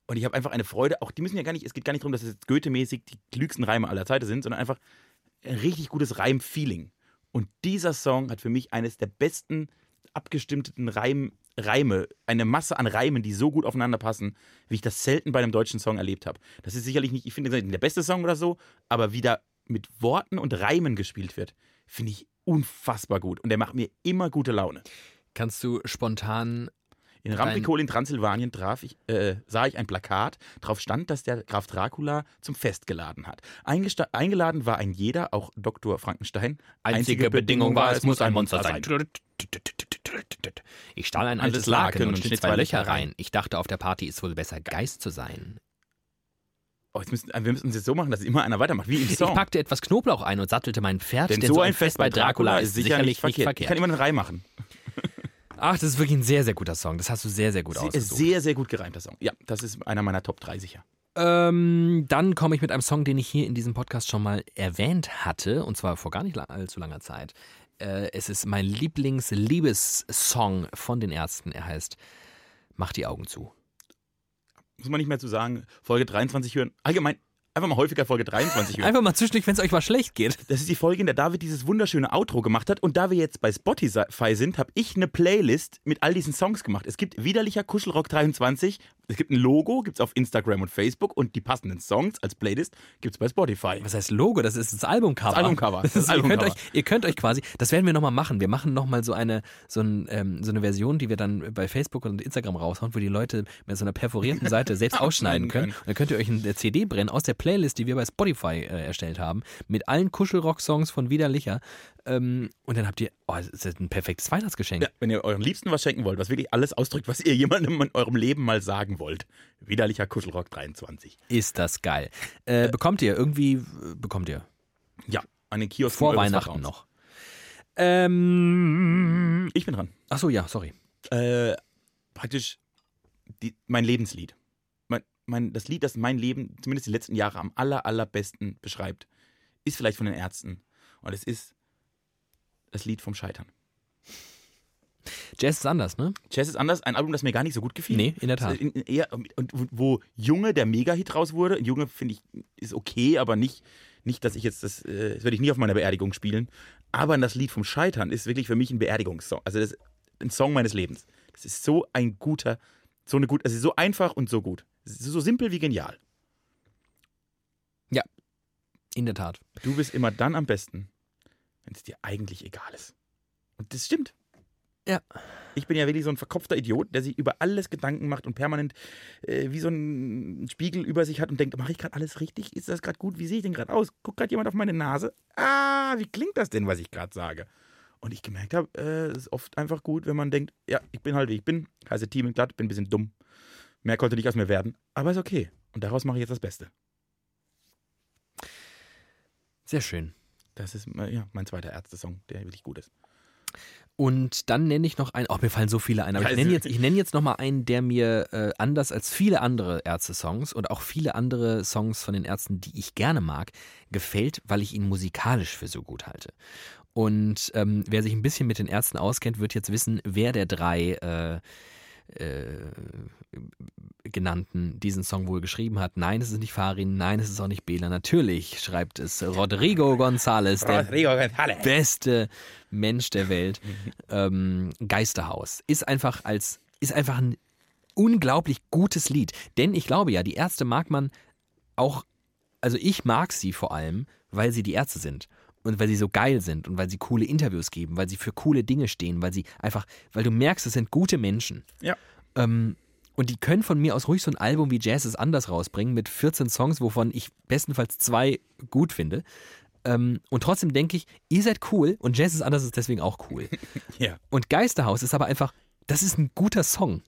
Und ich habe einfach eine Freude, auch die müssen ja gar nicht, es geht gar nicht darum, dass es jetzt Goethe-mäßig die klügsten Reime aller Zeiten sind, sondern einfach ein richtig gutes Reim-Feeling. Und dieser Song hat für mich eines der besten abgestimmten Reim, Reime, eine Masse an Reimen, die so gut aufeinander passen, wie ich das selten bei einem deutschen Song erlebt habe. Das ist sicherlich nicht, ich finde, der beste Song oder so, aber wie da mit Worten und Reimen gespielt wird, finde ich unfassbar gut. Und der macht mir immer gute Laune. Kannst du spontan In Rampikol in Transsilvanien traf ich, äh, sah ich ein Plakat, drauf stand, dass der Graf Dracula zum Fest geladen hat. Eingesta eingeladen war ein jeder, auch Dr. Frankenstein. Einzige Bedingung war, es muss ein Monster sein. Ich stahl ein altes Laken und schnitt zwei Löcher rein. Ich dachte, auf der Party ist wohl besser, Geist zu sein. Oh, müssen, wir müssen es jetzt so machen, dass immer einer weitermacht, wie im Ich Song. packte etwas Knoblauch ein und sattelte mein Pferd, denn, so ein Fest bei Dracula ist sicherlich nicht verkehrt. Ich kann immer einen Reim machen. Ach, das ist wirklich ein sehr, sehr guter Song. Das hast du sehr, sehr gut Sehr, ausgesucht. sehr, sehr gut gereimter Song. Ja, das ist einer meiner Top 3 sicher. Ähm, dann komme ich mit einem Song, den ich hier in diesem Podcast schon mal erwähnt hatte, und zwar vor gar nicht allzu langer Zeit. Äh, es ist mein Lieblings-Liebessong von den Ärzten. Er heißt Mach die Augen zu. Muss man nicht mehr zu sagen, Folge 23 hören. Allgemein, einfach mal häufiger Folge 23 hören. Einfach mal zwischendurch, wenn es euch mal schlecht geht. Das ist die Folge, in der David dieses wunderschöne Outro gemacht hat. Und da wir jetzt bei Spotify sind, habe ich eine Playlist mit all diesen Songs gemacht. Es gibt Widerlicher Kuschelrock 23. Es gibt ein Logo, gibt es auf Instagram und Facebook. Und die passenden Songs als Playlist gibt es bei Spotify. Was heißt Logo? Das ist das Albumcover. Das Albumcover. Das Das ist, ihr, könnt Albumcover. euch, ihr könnt euch quasi, das werden wir nochmal machen. Wir machen nochmal so eine, so, ein, ähm, so eine Version, die wir dann bei Facebook und Instagram raushauen, wo die Leute mit so einer perforierten Seite selbst ausschneiden können. Und dann könnt ihr euch eine CD brennen aus der Playlist, die wir bei Spotify äh, erstellt haben, mit allen Kuschelrock-Songs von Widerlicher. Ähm, und dann habt ihr, oh, das ist ein perfektes Weihnachtsgeschenk. Ja, wenn ihr euren Liebsten was schenken wollt, was wirklich alles ausdrückt, was ihr jemandem in eurem Leben mal sagen wollt. Widerlicher Kuschelrock 23. Ist das geil. Äh, bekommt ihr irgendwie, äh, bekommt ihr Ja, an den Kiosk vor Weihnachten noch. Ähm, Ich bin dran. ach so, ja, sorry. Äh, praktisch die, mein Lebenslied. Mein, das Lied, das mein Leben, zumindest die letzten Jahre, am aller, allerbesten beschreibt, ist vielleicht von den Ärzten. Und es ist das Lied vom Scheitern. Jazz ist anders, ne? Jazz ist anders, ein Album, das mir gar nicht so gut gefiel. Nee, in der Tat. In, in, eher, und, wo Junge der Mega-Hit raus wurde. Junge finde ich ist okay, aber nicht, nicht dass ich jetzt das, äh, das werde ich nie auf meiner Beerdigung spielen. Aber das Lied vom Scheitern ist wirklich für mich ein Beerdigungssong. Also das ein Song meines Lebens. Das ist so ein guter, so eine gut, also so einfach und so gut. So simpel wie genial. In der Tat. Du bist immer dann am besten, wenn es dir eigentlich egal ist. Und das stimmt. Ja. Ich bin ja wirklich so ein verkopfter Idiot, der sich über alles Gedanken macht und permanent äh, wie so ein Spiegel über sich hat und denkt, mache ich gerade alles richtig? Ist das gerade gut? Wie sehe ich denn gerade aus? Guckt gerade jemand auf meine Nase? Ah, wie klingt das denn, was ich gerade sage? Und ich gemerkt habe, äh, es ist oft einfach gut, wenn man denkt, ja, ich bin halt wie ich bin, heiße Team und glatt, bin ein bisschen dumm. Mehr konnte nicht aus mir werden, aber ist okay. Und daraus mache ich jetzt das Beste. Sehr schön. Das ist äh, ja, mein zweiter Ärzte-Song, der wirklich gut ist. Und dann nenne ich noch einen, oh, mir fallen so viele ein, aber Ja, ich nenne jetzt, ich nenne jetzt nochmal einen, der mir äh, anders als viele andere Ärzte-Songs und auch viele andere Songs von den Ärzten, die ich gerne mag, gefällt, weil ich ihn musikalisch für so gut halte. Und ähm, wer sich ein bisschen mit den Ärzten auskennt, wird jetzt wissen, wer der drei äh, genannten diesen Song wohl geschrieben hat. Nein, es ist nicht Farin, nein, es ist auch nicht Bela. Natürlich schreibt es Rodrigo González, der Rodrigo González. beste Mensch der Welt. ähm, Geisterhaus ist einfach als ist einfach ein unglaublich gutes Lied, denn ich glaube ja, die Ärzte mag man auch, also ich mag sie vor allem, weil sie die Ärzte sind und weil sie so geil sind und weil sie coole Interviews geben, weil sie für coole Dinge stehen, weil sie einfach, weil du merkst, es sind gute Menschen. Ja. Ähm, und die können von mir aus ruhig so ein Album wie Jazz ist anders rausbringen mit 14 Songs, wovon ich bestenfalls zwei gut finde. Ähm, und trotzdem denke ich, ihr seid cool und Jazz ist anders ist deswegen auch cool. Ja. Und Geisterhaus ist aber einfach, das ist ein guter Song.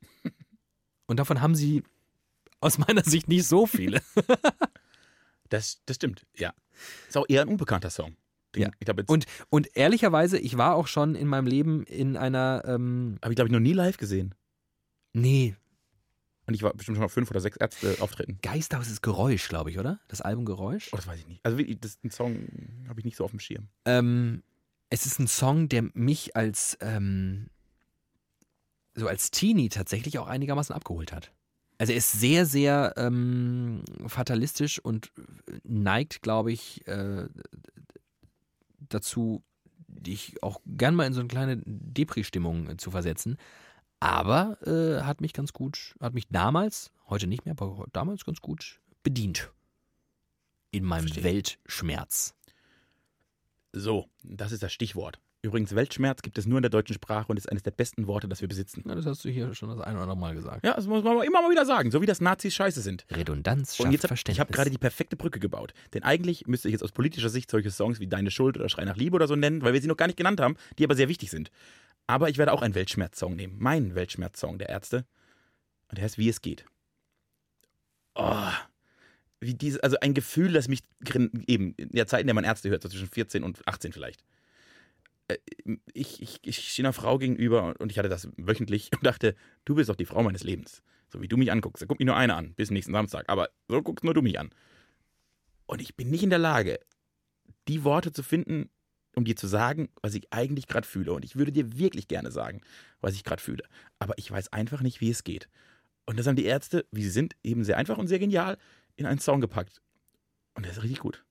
Und davon haben sie aus meiner Sicht nicht so viele. Das, das stimmt, ja. Ist auch eher ein unbekannter Song. Den, Ja. Ich glaube, jetzt Und, und ehrlicherweise, ich war auch schon in meinem Leben in einer, ähm, habe ich, glaube ich, noch nie live gesehen. nee, Und ich war bestimmt schon auf fünf oder sechs Ärzte auftreten. Geisterhaus ist Geräusch, glaube ich, oder? Das Album Geräusch. Oh, das weiß ich nicht. Also wirklich, das, den Song habe ich nicht so auf dem Schirm. Ähm, es ist ein Song, der mich als ähm, so als Teenie tatsächlich auch einigermaßen abgeholt hat. Also er ist sehr, sehr ähm, fatalistisch und neigt, glaube ich, äh, dazu, dich auch gern mal in so eine kleine Depri-Stimmung äh, zu versetzen. Aber äh, hat mich ganz gut, hat mich damals, heute nicht mehr, aber damals ganz gut bedient. In meinem Verstehe. Weltschmerz. So, das ist das Stichwort. Übrigens, Weltschmerz gibt es nur in der deutschen Sprache und ist eines der besten Worte, das wir besitzen. Na, das hast du hier schon das ein oder andere Mal gesagt. Ja, das muss man immer mal wieder sagen, so wie das Nazis scheiße sind. Redundanz schafft Und jetzt hab, Verständnis. ich habe gerade die perfekte Brücke gebaut. Denn eigentlich müsste ich jetzt aus politischer Sicht solche Songs wie Deine Schuld oder Schrei nach Liebe oder so nennen, weil wir sie noch gar nicht genannt haben, die aber sehr wichtig sind. Aber ich werde auch einen Weltschmerz-Song nehmen. Meinen Weltschmerz-Song der Ärzte. Und der heißt Wie es geht. Oh, wie diese, also ein Gefühl, das mich eben in der Zeit, in der man Ärzte hört, so zwischen 14 und 18 vielleicht. Äh, Ich, ich, ich stehe einer Frau gegenüber und ich hatte das wöchentlich und dachte, du bist doch die Frau meines Lebens. So wie du mich anguckst. Da guckt mich nur eine an, bis nächsten Samstag. Aber so guckst nur du mich an. Und ich bin nicht in der Lage, die Worte zu finden, um dir zu sagen, was ich eigentlich gerade fühle. Und ich würde dir wirklich gerne sagen, was ich gerade fühle. Aber ich weiß einfach nicht, wie es geht. Und das haben die Ärzte, wie sie sind, eben sehr einfach und sehr genial in einen Song gepackt. Und der ist richtig gut.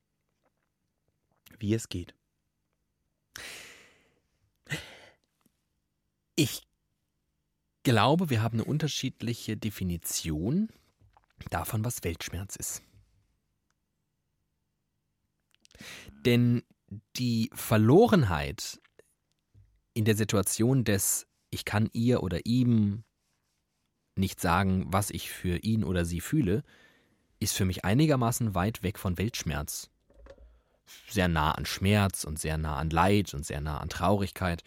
Wie es geht. Ich glaube, wir haben eine unterschiedliche Definition davon, was Weltschmerz ist. Denn die Verlorenheit in der Situation des Ich kann ihr oder ihm nicht sagen, was ich für ihn oder sie fühle, ist für mich einigermaßen weit weg von Weltschmerz. Sehr nah an Schmerz und sehr nah an Leid und sehr nah an Traurigkeit.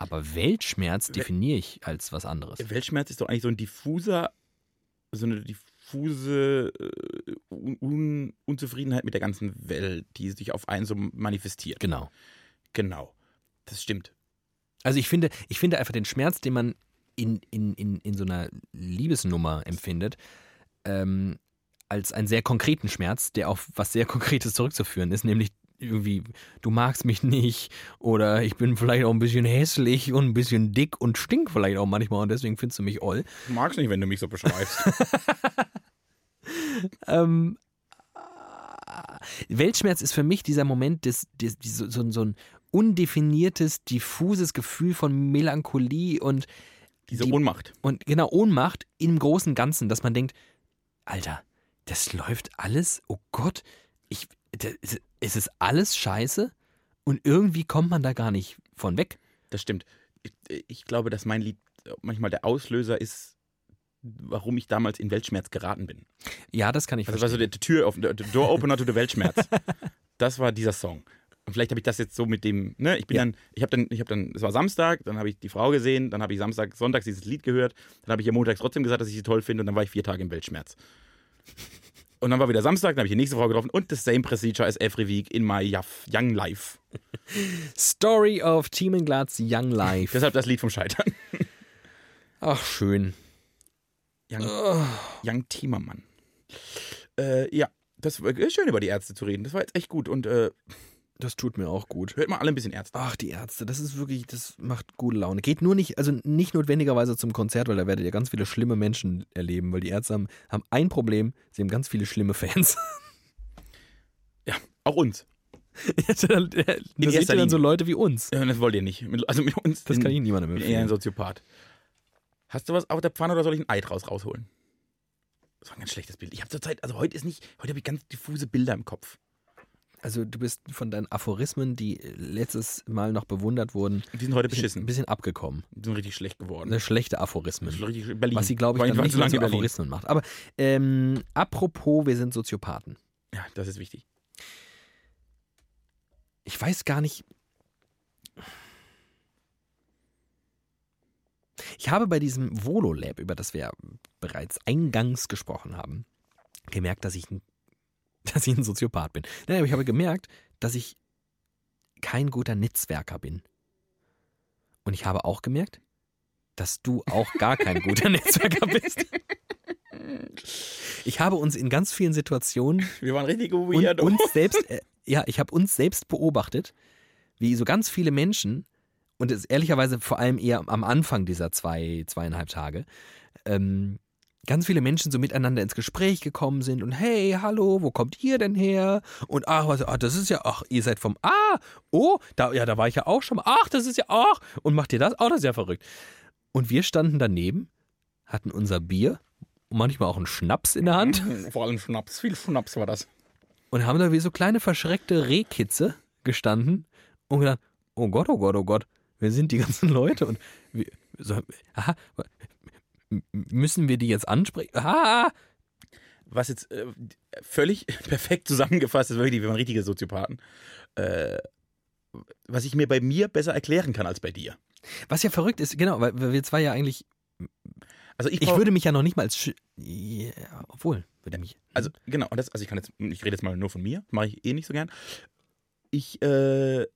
Aber Weltschmerz definiere ich als was anderes. Weltschmerz ist doch eigentlich so ein diffuser, so eine diffuse äh, Un Un Unzufriedenheit mit der ganzen Welt, die sich auf einen so manifestiert. Genau. Genau. Das stimmt. Also ich finde, ich finde einfach den Schmerz, den man in, in, in, in so einer Liebesnummer empfindet, ähm, als einen sehr konkreten Schmerz, der auf was sehr Konkretes zurückzuführen ist, nämlich irgendwie, du magst mich nicht oder ich bin vielleicht auch ein bisschen hässlich und ein bisschen dick und stink vielleicht auch manchmal und deswegen findest du mich oll. Ich mag's nicht, wenn du mich so beschreibst. Ähm, Weltschmerz ist für mich dieser Moment, des, des, des, so, so, so ein undefiniertes, diffuses Gefühl von Melancholie und, Diese Die- Ohnmacht. und genau Ohnmacht im großen Ganzen, dass man denkt, Alter, das läuft alles, oh Gott, ich, das, es ist alles scheiße und irgendwie kommt man da gar nicht von weg. Das stimmt. Ich, ich glaube, dass mein Lied manchmal der Auslöser ist, warum ich damals in Weltschmerz geraten bin. Ja, das kann ich Also das war so verstehen. der Tür auf, der Door Opener to the Weltschmerz. Das war dieser Song. Und vielleicht habe ich das jetzt so mit dem, ne, ich bin Ja. dann, ich habe dann, ich habe dann, es war Samstag, dann habe ich die Frau gesehen, dann habe ich Samstag, Sonntags dieses Lied gehört, dann habe ich ihr montags trotzdem gesagt, dass ich sie toll finde und dann war ich vier Tage im Weltschmerz. Und dann war wieder Samstag, dann habe ich die nächste Frau getroffen und the same procedure as every week in my young life. Story of Thiemenglatz Young Life. Deshalb das Lied vom Scheitern. Ach, schön. Young, young Timmermann. Äh, ja, das war schön über die Ärzte zu reden. Das war jetzt echt gut und äh, Das tut mir auch gut. hört mal alle ein bisschen Ärzte. Ach, die Ärzte, das ist wirklich, das macht gute Laune. Geht nur nicht, also nicht notwendigerweise zum Konzert, weil da werdet ihr ganz viele schlimme Menschen erleben, weil die Ärzte haben, haben ein Problem, sie haben ganz viele schlimme Fans. Ja, auch uns. da seht erster ihr dann so. Leute wie uns. Ja, das wollt ihr nicht. Also mit uns. Das bin- kann ich niemandem bin eher ein empfehlen. Soziopath. Hast du was auf der Pfanne oder soll ich ein Ei draus rausholen? Das war ein ganz schlechtes Bild. Ich habe zurzeit, also heute ist nicht, heute habe ich ganz diffuse Bilder im Kopf. Also du bist von deinen Aphorismen, die letztes Mal noch bewundert wurden, Die sind heute ein bisschen, beschissen. ein bisschen abgekommen. Die sind richtig schlecht geworden. Eine schlechte Aphorismen. Richtig Berlin. Was sie, glaube ich, dann nicht mehr lange. Aphorismen macht. Aber ähm, apropos, wir sind Soziopathen. Ja, das ist wichtig. Ich weiß gar nicht. Ich habe bei diesem Volo-Lab, über das wir bereits eingangs gesprochen haben, gemerkt, dass ich ein, dass ich ein Soziopath bin. Nein, aber ich habe gemerkt, dass ich kein guter Netzwerker bin. Und ich habe auch gemerkt, dass du auch gar kein guter Netzwerker bist. Ich habe uns in ganz vielen Situationen Wir waren richtig und weird. uns selbst, äh, ja, ich habe uns selbst beobachtet, wie so ganz viele Menschen, und es ehrlicherweise vor allem eher am Anfang dieser zwei, zweieinhalb Tage, ähm, ganz viele Menschen so miteinander ins Gespräch gekommen sind und hey, hallo, wo kommt ihr denn her? Und ach, was, ach das ist ja, ach, ihr seid vom, ah, oh, da, ja, da war ich ja auch schon mal, ach, das ist ja, ach, und macht ihr das? Oh, das ist ja verrückt. Und wir standen daneben, hatten unser Bier und manchmal auch einen Schnaps in der Hand Vor allem Schnaps. Viel Schnaps war das. und haben da wie so kleine verschreckte Rehkitze gestanden und gedacht, oh Gott, oh Gott, oh Gott, wer sind die ganzen Leute? Und wir, so, aha, müssen wir die jetzt ansprechen? Ah, Was jetzt äh, völlig perfekt zusammengefasst ist, wirklich, wir waren richtige Soziopathen. Äh, was ich mir bei mir besser erklären kann als bei dir. was ja verrückt ist, genau, weil wir zwei ja eigentlich, Also ich, ich würde mich ja noch nicht mal als, Sch ja, obwohl, würde mich, Also, genau, und das, also ich kann jetzt, ich rede jetzt mal nur von mir, mache ich eh nicht so gern. Ich, äh,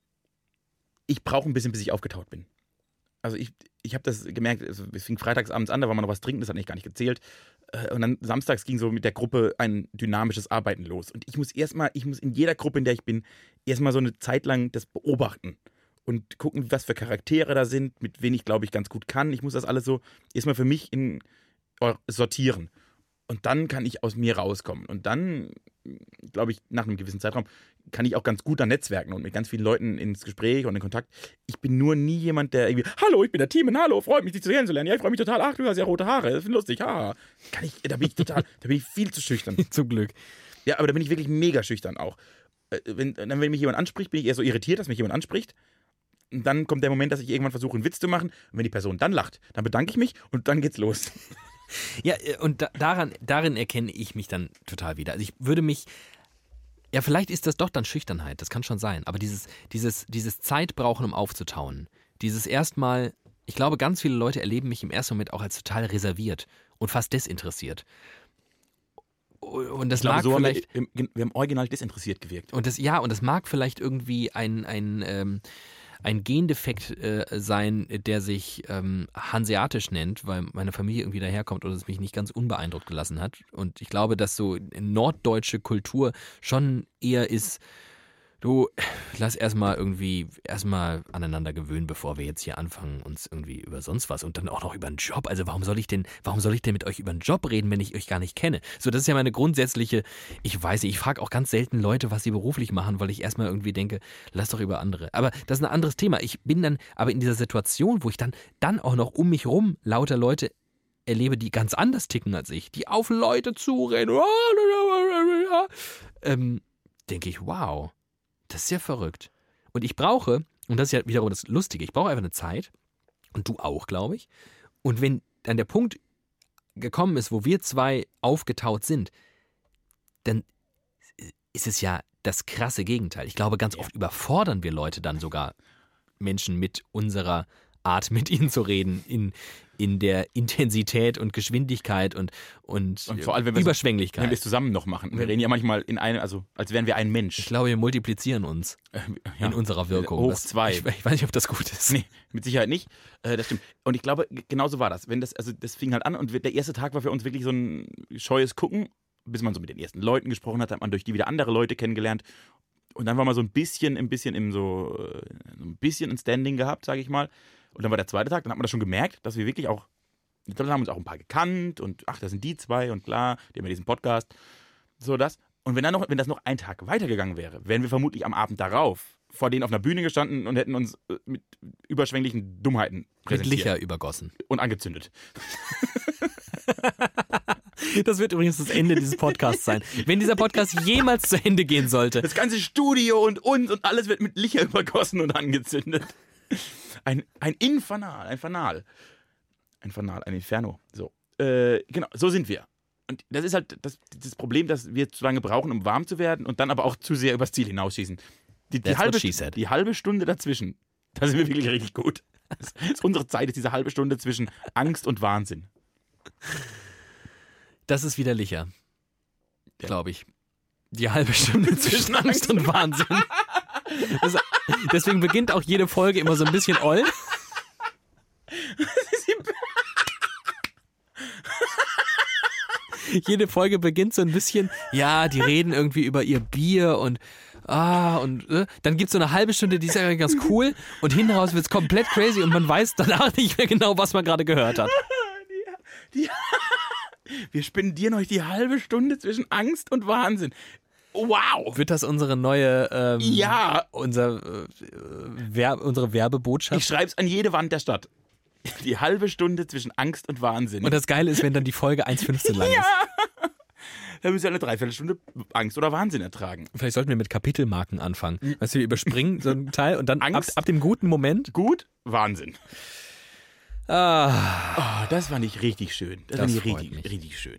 ich brauche ein bisschen, bis ich aufgetaut bin. Also ich, ich habe das gemerkt, also es fing freitags abends an, da war man noch was trinken, das hat nicht gar nicht gezählt. Äh, Und dann samstags ging so mit der Gruppe ein dynamisches Arbeiten los. Und ich muss erstmal, ich muss in jeder Gruppe, in der ich bin, erstmal so eine Zeit lang das beobachten und gucken, was für Charaktere da sind, mit wen ich, glaube ich, ganz gut kann. Ich muss das alles so erstmal für mich in, sortieren. Und dann kann ich aus mir rauskommen. Und dann, glaube ich, nach einem gewissen Zeitraum kann ich auch ganz gut an Netzwerken und mit ganz vielen Leuten ins Gespräch und in Kontakt. Ich bin nur nie jemand, der irgendwie, hallo, ich bin der Team, hallo, freut mich, dich zu kennenzulernen. Ja, ich freue mich total. Ach, du hast ja rote Haare, das ist lustig, haha. Kann ich, da bin ich total, da bin ich viel zu schüchtern. zum Glück. Ja, aber da bin ich wirklich mega schüchtern auch. Äh, Wenn, dann, wenn mich jemand anspricht, bin ich eher so irritiert, dass mich jemand anspricht. Und dann kommt der Moment, dass ich irgendwann versuche, einen Witz zu machen. Und wenn die Person dann lacht, dann bedanke ich mich und dann geht's los. Ja, äh, und da, daran, darin erkenne ich mich dann total wieder. Also ich würde mich, ja, vielleicht ist das doch dann Schüchternheit, das kann schon sein. Aber dieses, dieses, dieses Zeit brauchen, um aufzutauen, dieses erstmal, ich glaube, ganz viele Leute erleben mich im ersten Moment auch als total reserviert und fast desinteressiert. Und das glaube, mag so haben wir, vielleicht. im, wir haben original desinteressiert gewirkt. Und das, ja, und das mag vielleicht irgendwie ein, ein, ähm, ein Gendefekt äh, sein, der sich ähm, hanseatisch nennt, weil meine Familie irgendwie daherkommt und es mich nicht ganz unbeeindruckt gelassen hat. Und ich glaube, dass so norddeutsche Kultur schon eher ist, Du, lass erstmal irgendwie erstmal aneinander gewöhnen, bevor wir jetzt hier anfangen, uns irgendwie über sonst was und dann auch noch über einen Job. Also warum soll ich denn, warum soll ich denn mit euch über einen Job reden, wenn ich euch gar nicht kenne? So, das ist ja meine grundsätzliche, ich weiß nicht, ich frage auch ganz selten Leute, was sie beruflich machen, weil ich erstmal irgendwie denke, lass doch über andere. Aber das ist ein anderes Thema. Ich bin dann aber in dieser Situation, wo ich dann, dann auch noch um mich rum lauter Leute erlebe, die ganz anders ticken als ich, die auf Leute zureden, ähm, denke ich, wow, das ist ja verrückt. Und ich brauche, und das ist ja wiederum das Lustige, ich brauche einfach eine Zeit, und du auch, glaube ich. Und wenn dann der Punkt gekommen ist, wo wir zwei aufgetaut sind, dann ist es ja das krasse Gegenteil. Ich glaube, ganz oft überfordern wir Leute dann sogar Menschen mit unserer Art, mit ihnen zu reden, in, in der Intensität und Geschwindigkeit und, und, Und vor allem, wenn Überschwänglichkeit. Wenn wir es zusammen noch machen. Wir reden ja manchmal in einem, also als wären wir ein Mensch. ich glaube, wir multiplizieren uns Ja. in unserer Wirkung. Hoch Das- zwei. Ich, ich weiß nicht, ob das gut ist. Nee, mit Sicherheit nicht. Äh, das stimmt. Und ich glaube, genauso war das. Wenn das, also das fing halt an und der erste Tag war für uns wirklich so ein scheues Gucken, bis man so mit den ersten Leuten gesprochen hat, hat man durch die wieder andere Leute kennengelernt. Und dann war man so ein bisschen, ein bisschen im so, äh, so ein bisschen ein Standing gehabt, sage ich mal. Und dann war der zweite Tag, dann hat man das schon gemerkt, dass wir wirklich auch, dann haben uns auch ein paar gekannt und ach, da sind die zwei und klar, die haben ja diesen Podcast, so das. Und wenn dann noch, wenn das noch ein Tag weitergegangen wäre, wären wir vermutlich am Abend darauf vor denen auf einer Bühne gestanden und hätten uns äh, mit überschwänglichen Dummheiten Mit präsentiert Licher übergossen. und angezündet. Das wird übrigens das Ende dieses Podcasts sein. Wenn dieser Podcast jemals zu Ende gehen sollte, Das ganze Studio und uns und alles wird mit Licher übergossen und angezündet. Ein, ein Infernal, ein Fanal. Ein Fanal, ein Inferno. So. Äh, genau, so sind wir. Und das ist halt das, das Problem, dass wir zu lange brauchen, um warm zu werden und dann aber auch zu sehr übers Ziel hinausschießen. Die, die, halbe, die halbe Stunde dazwischen, da sind wir wirklich richtig gut. Ist unsere Zeit, ist diese halbe Stunde zwischen Angst und Wahnsinn. das ist wieder Licher. Glaube ich. Die halbe Stunde zwischen Angst und Wahnsinn. Das, deswegen beginnt auch jede Folge immer so ein bisschen oll. Jede Folge beginnt so ein bisschen, ja, die reden irgendwie über ihr Bier und ah, und äh, dann gibt es so eine halbe Stunde, die ist ja ganz cool und hinten raus wird es komplett crazy und man weiß danach nicht mehr genau, was man gerade gehört hat. Wir spendieren euch die halbe Stunde zwischen Angst und Wahnsinn. Wow! Wird das unsere neue, ähm, Ja. unser, äh, Wer unsere Werbebotschaft? Ich schreib's an jede Wand der Stadt. Die halbe Stunde zwischen Angst und Wahnsinn. Und das Geile ist, wenn dann die Folge 1,15 lang ist. da müssen wir eine Dreiviertelstunde Angst oder Wahnsinn ertragen. Vielleicht sollten wir mit Kapitelmarken anfangen. Weißt du, wir überspringen so einen Teil und dann ab, Angst. ab dem guten Moment. Gut, Wahnsinn. Ah, Oh, das fand ich richtig schön. Das, Das fand ich freut richtig, mich. richtig schön.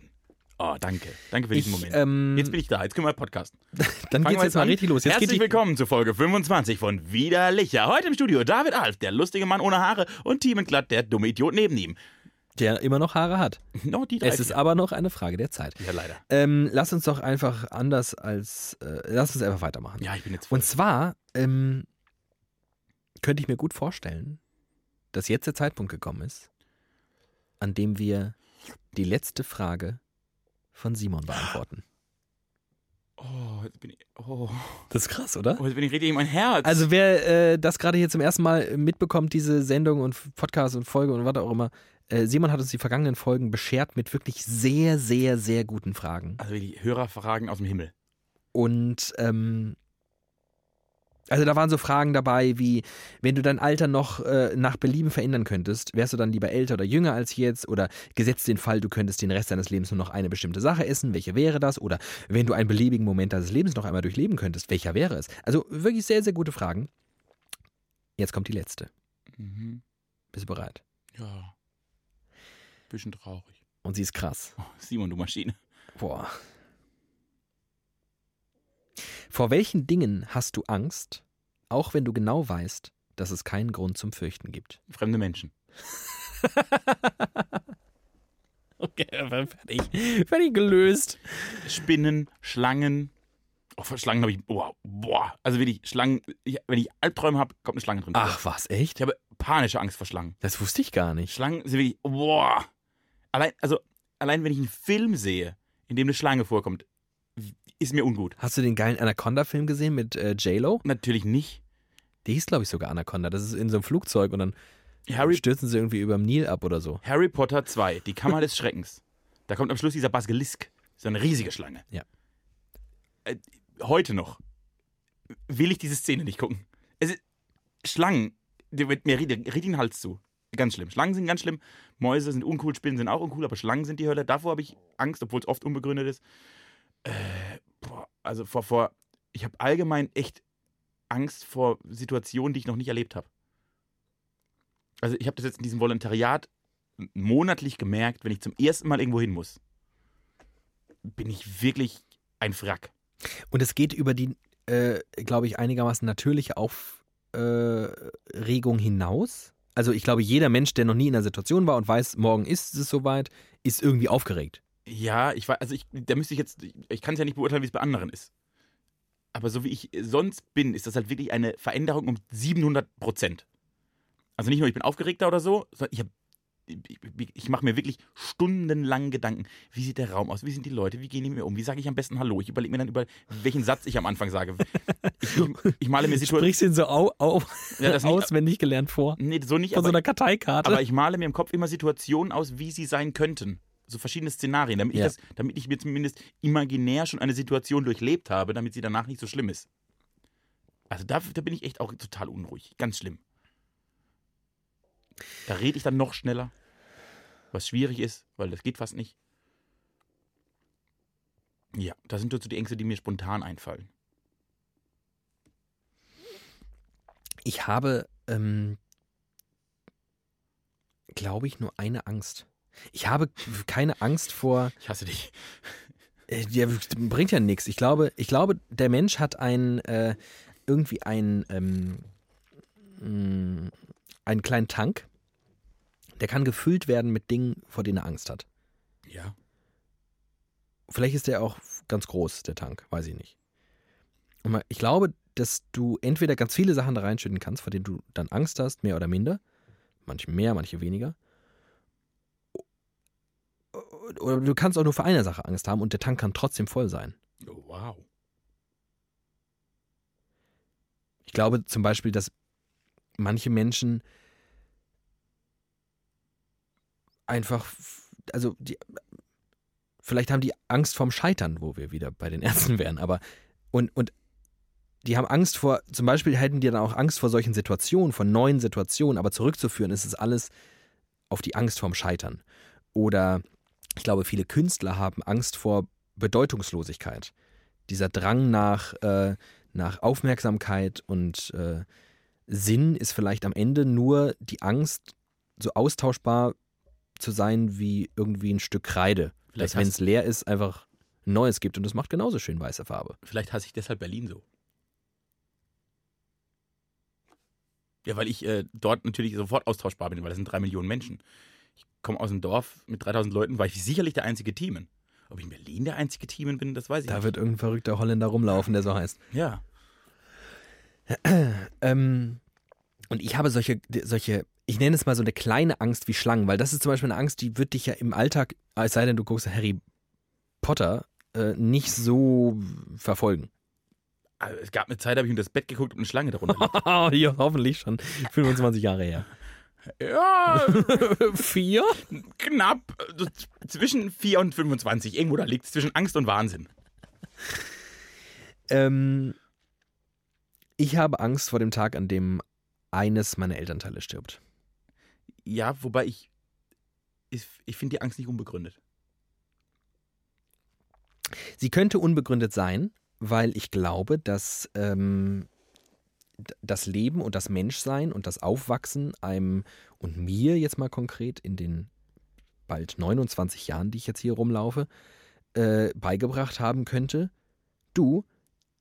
Oh, danke. Danke für diesen Ich, Moment. ähm, jetzt bin ich da. Jetzt können wir podcasten. dann Fangen geht's jetzt mal an. richtig los. Jetzt Herzlich willkommen zu Folge 25 von Widerlicher. Heute im Studio David Alf, der lustige Mann ohne Haare und Team Glatt, der dumme Idiot neben ihm. der immer noch Haare hat. Noch die drei. Es ist aber noch eine Frage der Zeit. ja, leider. Ähm, lass uns doch einfach anders als, äh, lass uns einfach weitermachen. Ja, ich bin jetzt voll. Und zwar ähm, könnte ich mir gut vorstellen, dass jetzt der Zeitpunkt gekommen ist, an dem wir die letzte Frage von Simon beantworten. Oh, jetzt bin ich. Oh, Das ist krass, oder? oh jetzt bin ich richtig in mein Herz. Also wer äh, das gerade hier zum ersten Mal mitbekommt, diese Sendung und Podcast und Folge und was auch immer, äh, Simon hat uns die vergangenen Folgen beschert mit wirklich sehr, sehr, sehr guten Fragen. Also die Hörerfragen aus dem Himmel. Und ähm, also da waren so Fragen dabei wie, wenn du dein Alter noch äh, nach Belieben verändern könntest, wärst du dann lieber älter oder jünger als jetzt? Oder gesetzt den Fall, du könntest den Rest deines Lebens nur noch eine bestimmte Sache essen, welche wäre das? Oder wenn du einen beliebigen Moment deines Lebens noch einmal durchleben könntest, welcher wäre es? Also wirklich sehr, sehr gute Fragen. Jetzt kommt die letzte. Mhm. Bist du bereit? Ja. Bisschen traurig. Und sie ist krass. Oh, Simon, du Maschine. Boah. Vor welchen Dingen hast du Angst, auch wenn du genau weißt, dass es keinen Grund zum Fürchten gibt? Fremde Menschen. Okay, fertig. Fertig gelöst. Spinnen, Schlangen. Oh, vor Schlangen habe ich. Boah, boah. Also wirklich, Schlangen. Ich, wenn ich Albträume habe, kommt eine Schlange drin. Ach, was, echt? Ich habe panische Angst vor Schlangen. Das wusste ich gar nicht. Schlangen sind wirklich. Boah. Allein, also, allein wenn ich einen Film sehe, in dem eine Schlange vorkommt, ist mir ungut. Hast du den geilen Anaconda-Film gesehen mit äh, J-Lo? Natürlich nicht. Der hieß, glaube ich, sogar Anaconda. Das ist in so einem Flugzeug und dann Harry, stürzen sie irgendwie über dem Nil ab oder so. Harry Potter 2, die Kammer des Schreckens. Da kommt am Schluss dieser Basilisk. So eine riesige Schlange. Ja. Äh, heute noch will ich diese Szene nicht gucken. Es ist, Schlangen, die mir richtig den Hals zu. Ganz schlimm. Schlangen sind ganz schlimm. Mäuse sind uncool, Spinnen sind auch uncool, aber Schlangen sind die Hölle. Davor habe ich Angst, obwohl es oft unbegründet ist. Äh, also vor, vor, ich habe allgemein echt Angst vor Situationen, die ich noch nicht erlebt habe. Also ich habe das jetzt in diesem Volontariat monatlich gemerkt, wenn ich zum ersten Mal irgendwo hin muss, bin ich wirklich ein Wrack. Und es geht über die, äh, glaube ich, einigermaßen natürliche Aufregung hinaus. Also ich glaube, jeder Mensch, der noch nie in einer Situation war und weiß, morgen ist es soweit, ist irgendwie aufgeregt. Ja, ich weiß, also ich, da müsste ich jetzt, ich kann es ja nicht beurteilen, wie es bei anderen ist. Aber so wie ich sonst bin, ist das halt wirklich eine Veränderung um 700 Prozent. Also nicht nur, ich bin aufgeregter oder so, sondern ich, hab- ich, mache mir wirklich stundenlang Gedanken. Wie sieht der Raum aus? Wie sind die Leute? Wie gehen die mit mir um? Wie sage ich am besten Hallo? Ich überlege mir dann über, welchen Satz ich am Anfang sage. Ich, ich, ich male mir Du Situationen. sprichst ihn so au, au, Ja, das nicht- auswendig gelernt vor. Nee, so nicht, Von so aber, einer Karteikarte. aber ich male mir im Kopf immer Situationen aus, wie sie sein könnten. So verschiedene Szenarien, damit, Ja. ich, das, damit ich mir zumindest imaginär schon eine Situation durchlebt habe, damit sie danach nicht so schlimm ist. Also da, da bin ich echt auch total unruhig. Ganz schlimm. Da rede ich dann noch schneller, was schwierig ist, weil das geht fast nicht. Ja, das sind so die Ängste, die mir spontan einfallen. Ich habe, ähm, glaube ich, nur eine Angst. Ich habe keine Angst vor. Ich hasse dich. Äh, Der bringt ja nichts. Ich glaube, ich glaube, der Mensch hat ein äh, irgendwie ein ähm, mh, einen kleinen Tank. Der kann gefüllt werden mit Dingen, vor denen er Angst hat. Ja. Vielleicht ist der auch ganz groß, der Tank, weiß ich nicht. Und ich glaube, dass du entweder ganz viele Sachen da reinschütten kannst, vor denen du dann Angst hast, mehr oder minder. Manche mehr, manche weniger. Oder du kannst auch nur für eine Sache Angst haben und der Tank kann trotzdem voll sein. Oh, wow. Ich glaube zum Beispiel, dass manche Menschen einfach, also die, vielleicht haben die Angst vorm Scheitern, wo wir wieder bei den Ärzten wären, aber und, und die haben Angst vor, zum Beispiel hätten die dann auch Angst vor solchen Situationen, vor neuen Situationen, aber zurückzuführen ist es alles auf die Angst vorm Scheitern. Oder ich glaube, viele Künstler haben Angst vor Bedeutungslosigkeit. Dieser Drang nach, äh, nach Aufmerksamkeit und äh, Sinn ist vielleicht am Ende nur die Angst, so austauschbar zu sein wie irgendwie ein Stück Kreide. Vielleicht Dass, wenn es leer ist, einfach ein neues gibt und das macht genauso schön weiße Farbe. Vielleicht hasse ich deshalb Berlin so. Ja, weil ich äh, dort natürlich sofort austauschbar bin, weil das sind drei Millionen Menschen. Ich komme aus einem Dorf mit 3000 Leuten, war ich sicherlich der einzige Teamen. Ob ich in Berlin der einzige Teamen bin, das weiß ich Da nicht. wird irgendein verrückter Holländer rumlaufen, der so heißt. ja. Ähm, und ich habe solche, solche, ich nenne es mal so eine kleine Angst wie Schlangen, weil das ist zum Beispiel eine Angst, die wird dich ja im Alltag, es sei denn, du guckst Harry Potter, äh, nicht so verfolgen. Also, es gab eine Zeit, da habe ich unter das Bett geguckt und eine Schlange darunter liegt. Hier hoffentlich schon 25 Jahre her. Ja, Vier? knapp. zwischen 4 und 25. Irgendwo da liegt es zwischen Angst und Wahnsinn. Ähm, ich habe Angst vor dem Tag, an dem eines meiner Elternteile stirbt. Ja, wobei ich. Ich, ich finde die Angst nicht unbegründet. Sie könnte unbegründet sein, weil ich glaube, dass ähm, das Leben und das Menschsein und das Aufwachsen einem und mir jetzt mal konkret in den bald 29 Jahren, die ich jetzt hier rumlaufe, äh, beigebracht haben könnte, du,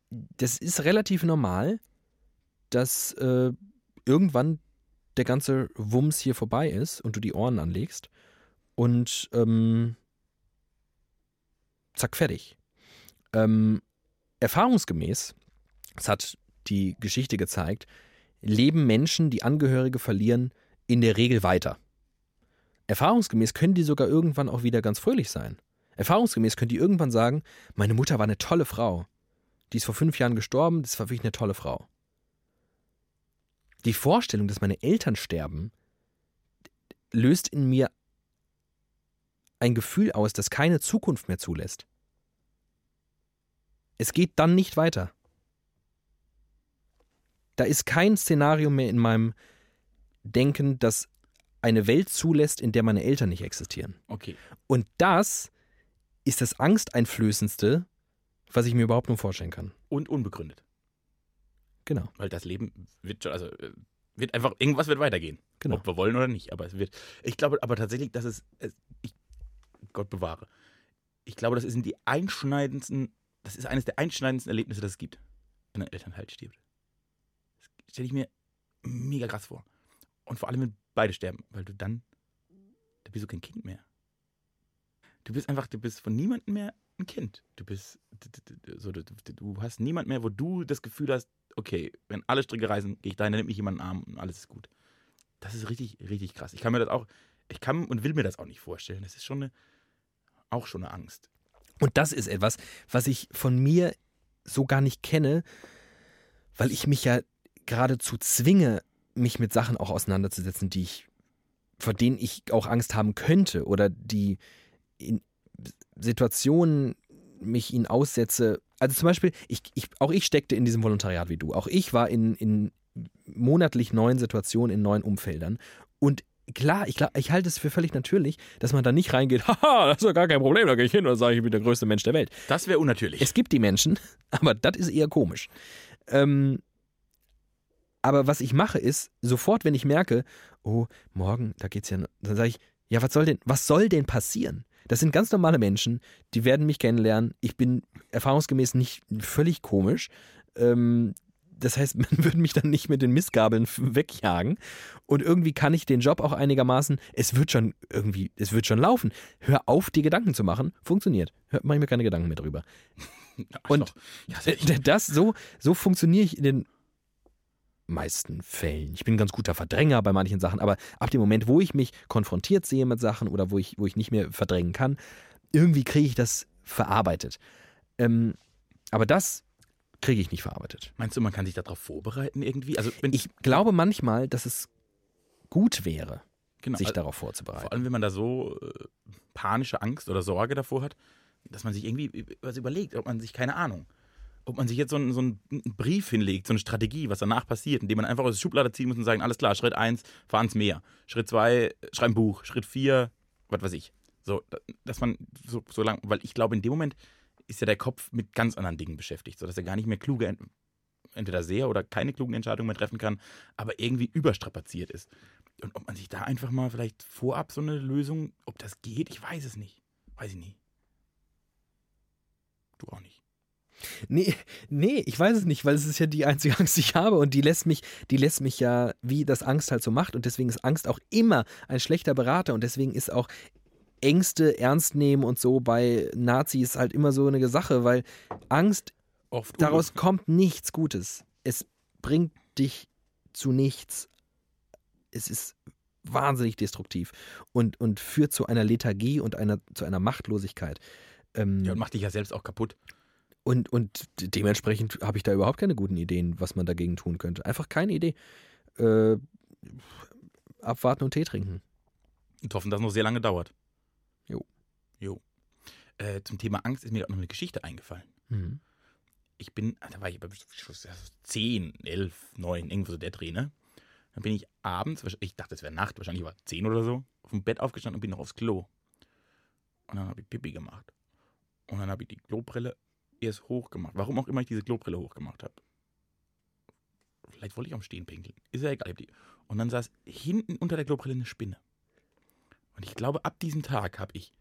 das ist relativ normal, dass äh, irgendwann der ganze Wumms hier vorbei ist und du die Ohren anlegst und ähm, zack, fertig. Ähm, erfahrungsgemäß, das hat die Geschichte gezeigt, leben Menschen, die Angehörige verlieren, in der Regel weiter. Erfahrungsgemäß können die sogar irgendwann auch wieder ganz fröhlich sein. Erfahrungsgemäß könnt ihr irgendwann sagen, meine Mutter war eine tolle Frau. Die ist vor fünf Jahren gestorben, das war wirklich eine tolle Frau. Die Vorstellung, dass meine Eltern sterben, löst in mir ein Gefühl aus, das keine Zukunft mehr zulässt. Es geht dann nicht weiter. Da ist kein Szenario mehr in meinem Denken, das eine Welt zulässt, in der meine Eltern nicht existieren. Okay. Und das ist das Angsteinflößendste, was ich mir überhaupt nur vorstellen kann. Und unbegründet. Genau. Weil das Leben wird schon, also äh, wird einfach, irgendwas wird weitergehen. Genau. Ob wir wollen oder nicht. Aber es wird. Ich glaube aber tatsächlich, dass es. es ich, Gott bewahre. Ich glaube, das sind die einschneidendsten, das ist eines der einschneidendsten Erlebnisse, das es gibt, wenn ein Elternteil stirbt. Stelle ich mir mega krass vor. Und vor allem, wenn beide sterben, weil du dann, da bist du kein Kind mehr. Du bist einfach, du bist von niemandem mehr ein Kind. Du bist, so, du, du- hast niemand mehr, wo du das Gefühl hast, okay, wenn alle Stricke reißen, gehe ich dahin, dann nimmt mich jemand in den Arm und alles ist gut. Das ist richtig, richtig krass. Ich kann mir das auch, ich kann und will mir das auch nicht vorstellen. Das ist schon eine, auch schon eine Angst. Und das ist etwas, was ich von mir so gar nicht kenne, weil ich mich ja geradezu zwinge, mich mit Sachen auch auseinanderzusetzen, die ich, vor denen ich auch Angst haben könnte oder die in Situationen mich ihnen aussetze. Also zum Beispiel, ich, ich, auch ich steckte in diesem Volontariat wie du. Auch ich war in, in monatlich neuen Situationen, in neuen Umfeldern. Und klar, ich, ich halte es für völlig natürlich, dass man da nicht reingeht, haha, das ist doch gar kein Problem, da gehe ich hin und sage, ich bin der größte Mensch der Welt. Das wäre unnatürlich. Es gibt die Menschen, aber das ist eher komisch. Ähm, aber was ich mache ist, sofort, wenn ich merke, oh, morgen, da geht's ja, noch- dann sage ich, ja, was soll denn, was soll denn passieren? Das sind ganz normale Menschen, die werden mich kennenlernen. Ich bin erfahrungsgemäß nicht völlig komisch. Ähm, das heißt, man würde mich dann nicht mit den Missgabeln wegjagen. Und irgendwie kann ich den Job auch einigermaßen, es wird schon irgendwie, es wird schon laufen. Hör auf, dir Gedanken zu machen. Funktioniert. Hör, mach ich mir keine Gedanken mehr drüber. Und ja, das, so, so funktioniere ich in den meisten Fällen. Ich bin ein ganz guter Verdränger bei manchen Sachen, aber ab dem Moment, wo ich mich konfrontiert sehe mit Sachen oder wo ich, wo ich nicht mehr verdrängen kann, irgendwie kriege ich das verarbeitet. Ähm, aber das kriege ich nicht verarbeitet. Meinst du, man kann sich darauf vorbereiten irgendwie? Also wenn Ich glaube manchmal, dass es gut wäre, genau, sich also, darauf vor vorzubereiten. allem wenn man da so äh, panische Angst oder Sorge davor hat, dass man sich irgendwie was überlegt, ob man sich keine Ahnung, ob man sich jetzt so einen, so einen Brief hinlegt, so eine Strategie, was danach passiert, indem man einfach aus der Schublade ziehen muss und sagen, alles klar, Schritt 1, fahr ans Meer. Schritt 2, schreib ein Buch. Schritt 4, was weiß ich. So, da- dass man so, so lang, weil ich glaube, in dem Moment ist ja der Kopf mit ganz anderen Dingen beschäftigt, sodass er gar nicht mehr kluge, ent- entweder sehr oder keine klugen Entscheidungen mehr treffen kann, aber irgendwie überstrapaziert ist. Und ob man sich da einfach mal vielleicht vorab so eine Lösung, ob das geht, ich weiß es nicht. Weiß ich nie. Du auch nicht. Nee, nee, ich weiß es nicht, weil es ist ja die einzige Angst, die ich habe und die lässt mich, die lässt mich ja, wie das Angst halt so macht und deswegen ist Angst auch immer ein schlechter Berater und deswegen ist auch Ängste ernst nehmen und so bei Nazis halt immer so eine Sache, weil Angst, Oft daraus kommt nichts Gutes. Es bringt dich zu nichts. Es ist wahnsinnig destruktiv und, und führt zu einer Lethargie und einer, zu einer Machtlosigkeit. Ähm, Ja, und macht dich ja selbst auch kaputt. Und, und dementsprechend habe ich da überhaupt keine guten Ideen, was man dagegen tun könnte. Einfach keine Idee. Äh, abwarten und Tee trinken. Und hoffen, dass es noch sehr lange dauert. Jo. Jo. Äh, zum Thema Angst ist mir gerade noch eine Geschichte eingefallen. Mhm. Ich bin, da war ich bei 10, 11, 9, irgendwo so der Dreh, ne? Dann bin ich abends, ich dachte, es wäre Nacht, wahrscheinlich war 10 oder so, auf dem Bett aufgestanden und bin noch aufs Klo. Und dann habe ich Pipi gemacht. Und dann habe ich die Klobrille erst hochgemacht. Warum auch immer ich diese Klobrille hochgemacht habe. Vielleicht wollte ich am Stehen pinkeln. Ist ja egal. Und dann saß hinten unter der Klobrille eine Spinne. Und ich glaube, ab diesem Tag habe ich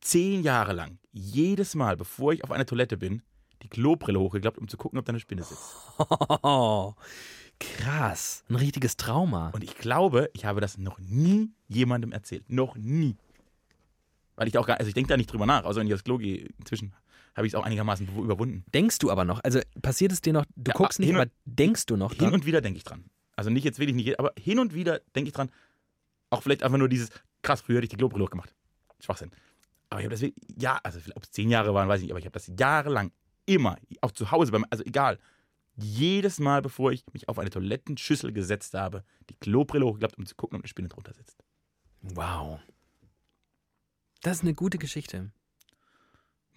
zehn Jahre lang, jedes Mal, bevor ich auf eine Toilette bin, die Klobrille hochgeklappt, um zu gucken, ob da eine Spinne sitzt. krass. Ein richtiges Trauma. Und ich glaube, ich habe das noch nie jemandem erzählt. Noch nie. Weil ich da auch gar, also ich denke da nicht drüber nach, außer wenn ich aufs Klo gehe. Inzwischen habe ich es auch einigermaßen überwunden. Denkst du aber noch? Also passiert es dir noch, du Ja, guckst nicht, hin aber denkst du noch Hin dran? und wieder denke ich dran. Also nicht jetzt wirklich nicht, aber hin und wieder denke ich dran. Auch vielleicht einfach nur dieses, krass, früher hätte ich die Klobrille hochgemacht. Schwachsinn. Aber ich habe das, wirklich- ja, also ob es zehn Jahre waren, weiß ich nicht, aber ich habe das jahrelang immer, auch zu Hause, beim, also egal, jedes Mal, bevor ich mich auf eine Toilettenschüssel gesetzt habe, die Klobrille hochgeklappt, um zu gucken, ob eine Spinne drunter sitzt. Wow. Das ist eine gute Geschichte.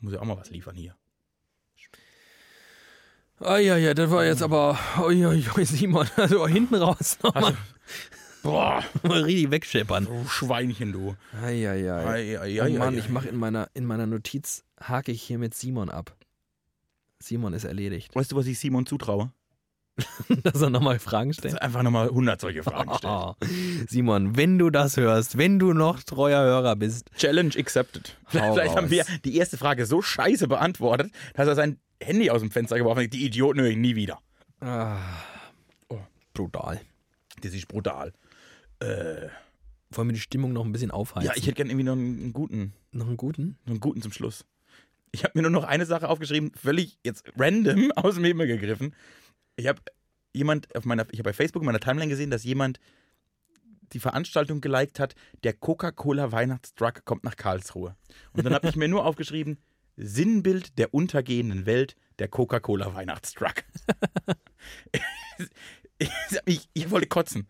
Muss ja auch mal was liefern hier. Ah ja, ja, das war jetzt aber, ui, ui, ui, Simon, also hinten raus nochmal Boah, richtig wegscheppern. du Schweinchen, du. Eieiei. Ei, ei, Oh Mann, ich mache in meiner, in meiner Notiz, hake ich hier mit Simon ab. Simon ist erledigt. Weißt du, was ich Simon zutraue? Dass er nochmal Fragen stellt. er einfach nochmal 100 solche Fragen stellt. Oh, Simon, wenn du das hörst, wenn du noch treuer Hörer bist, Challenge accepted. Hau Vielleicht haben raus. wir die erste Frage so scheiße beantwortet, dass er sein Handy aus dem Fenster geworfen hat. Die Idioten höre ich nie wieder. ah, Oh. brutal. Das ist brutal. Äh, Wollen wir die Stimmung noch ein bisschen aufheizen? ja, ich hätte gerne irgendwie noch einen, einen guten, noch einen guten? noch einen guten zum Schluss. Ich habe mir nur noch eine Sache aufgeschrieben, völlig jetzt random aus dem Himmel gegriffen. Ich habe jemand auf meiner, ich habe bei Facebook in meiner Timeline gesehen, dass jemand die Veranstaltung geliked hat, der Coca-Cola Weihnachtstruck kommt nach Karlsruhe. Und dann habe ich mir nur aufgeschrieben, Sinnbild der untergehenden Welt, der Coca-Cola Weihnachtstruck. ich, ich, ich wollte kotzen.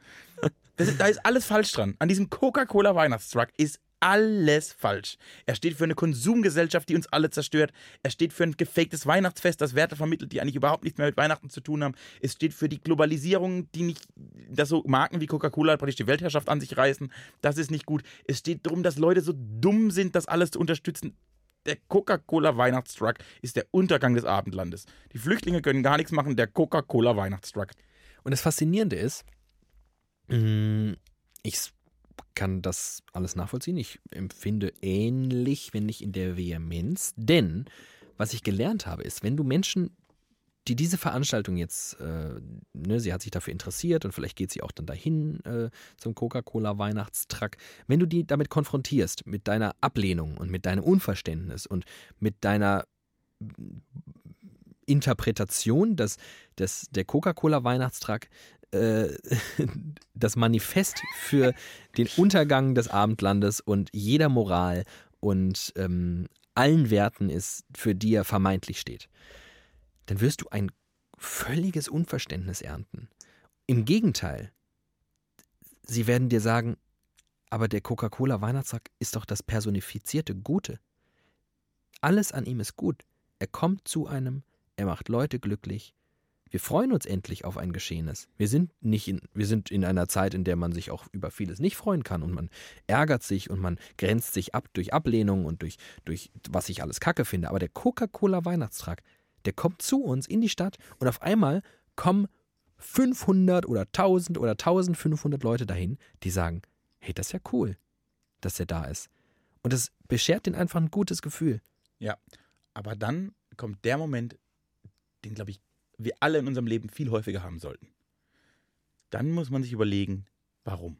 Das, da ist alles falsch dran. An diesem Coca-Cola Weihnachtstruck ist alles falsch. Er steht für eine Konsumgesellschaft, die uns alle zerstört. Er steht für ein gefaktes Weihnachtsfest, das Werte vermittelt, die eigentlich überhaupt nichts mehr mit Weihnachten zu tun haben. Es steht für die Globalisierung, die nicht, dass so Marken wie Coca-Cola praktisch die Weltherrschaft an sich reißen. Das ist nicht gut. Es steht darum, dass Leute so dumm sind, das alles zu unterstützen. Der Coca-Cola Weihnachtstruck ist der Untergang des Abendlandes. Die Flüchtlinge können gar nichts machen, der Coca-Cola Weihnachtstruck. Und das Faszinierende ist, ich kann das alles nachvollziehen. Ich empfinde ähnlich, wenn nicht in der Vehemenz. Denn was ich gelernt habe, ist, wenn du Menschen, die diese Veranstaltung jetzt, äh, ne, sie hat sich dafür interessiert und vielleicht geht sie auch dann dahin äh, zum Coca-Cola Weihnachtstruck, wenn du die damit konfrontierst, mit deiner Ablehnung und mit deinem Unverständnis und mit deiner Interpretation, dass, dass der Coca-Cola Weihnachtstruck äh, das Manifest für den Untergang des Abendlandes und jeder Moral und ähm, allen Werten ist, für die er vermeintlich steht, dann wirst du ein völliges Unverständnis ernten. Im Gegenteil, sie werden dir sagen, aber der Coca-Cola Weihnachtstag ist doch das personifizierte Gute. Alles an ihm ist gut. Er kommt zu einem, er macht Leute glücklich. Wir freuen uns endlich auf ein Geschehenes. Wir sind nicht in, wir sind in einer Zeit, in der man sich auch über vieles nicht freuen kann und man ärgert sich und man grenzt sich ab durch Ablehnung und durch, durch was ich alles kacke finde. Aber der Coca-Cola Weihnachtstag, der kommt zu uns in die Stadt und auf einmal kommen 500 oder 1000 oder 1500 Leute dahin, die sagen, hey, das ist ja cool, dass er da ist. Und das beschert denen einfach ein gutes Gefühl. Ja, aber dann kommt der Moment, den, glaube ich, wir alle in unserem Leben viel häufiger haben sollten. Dann muss man sich überlegen, warum.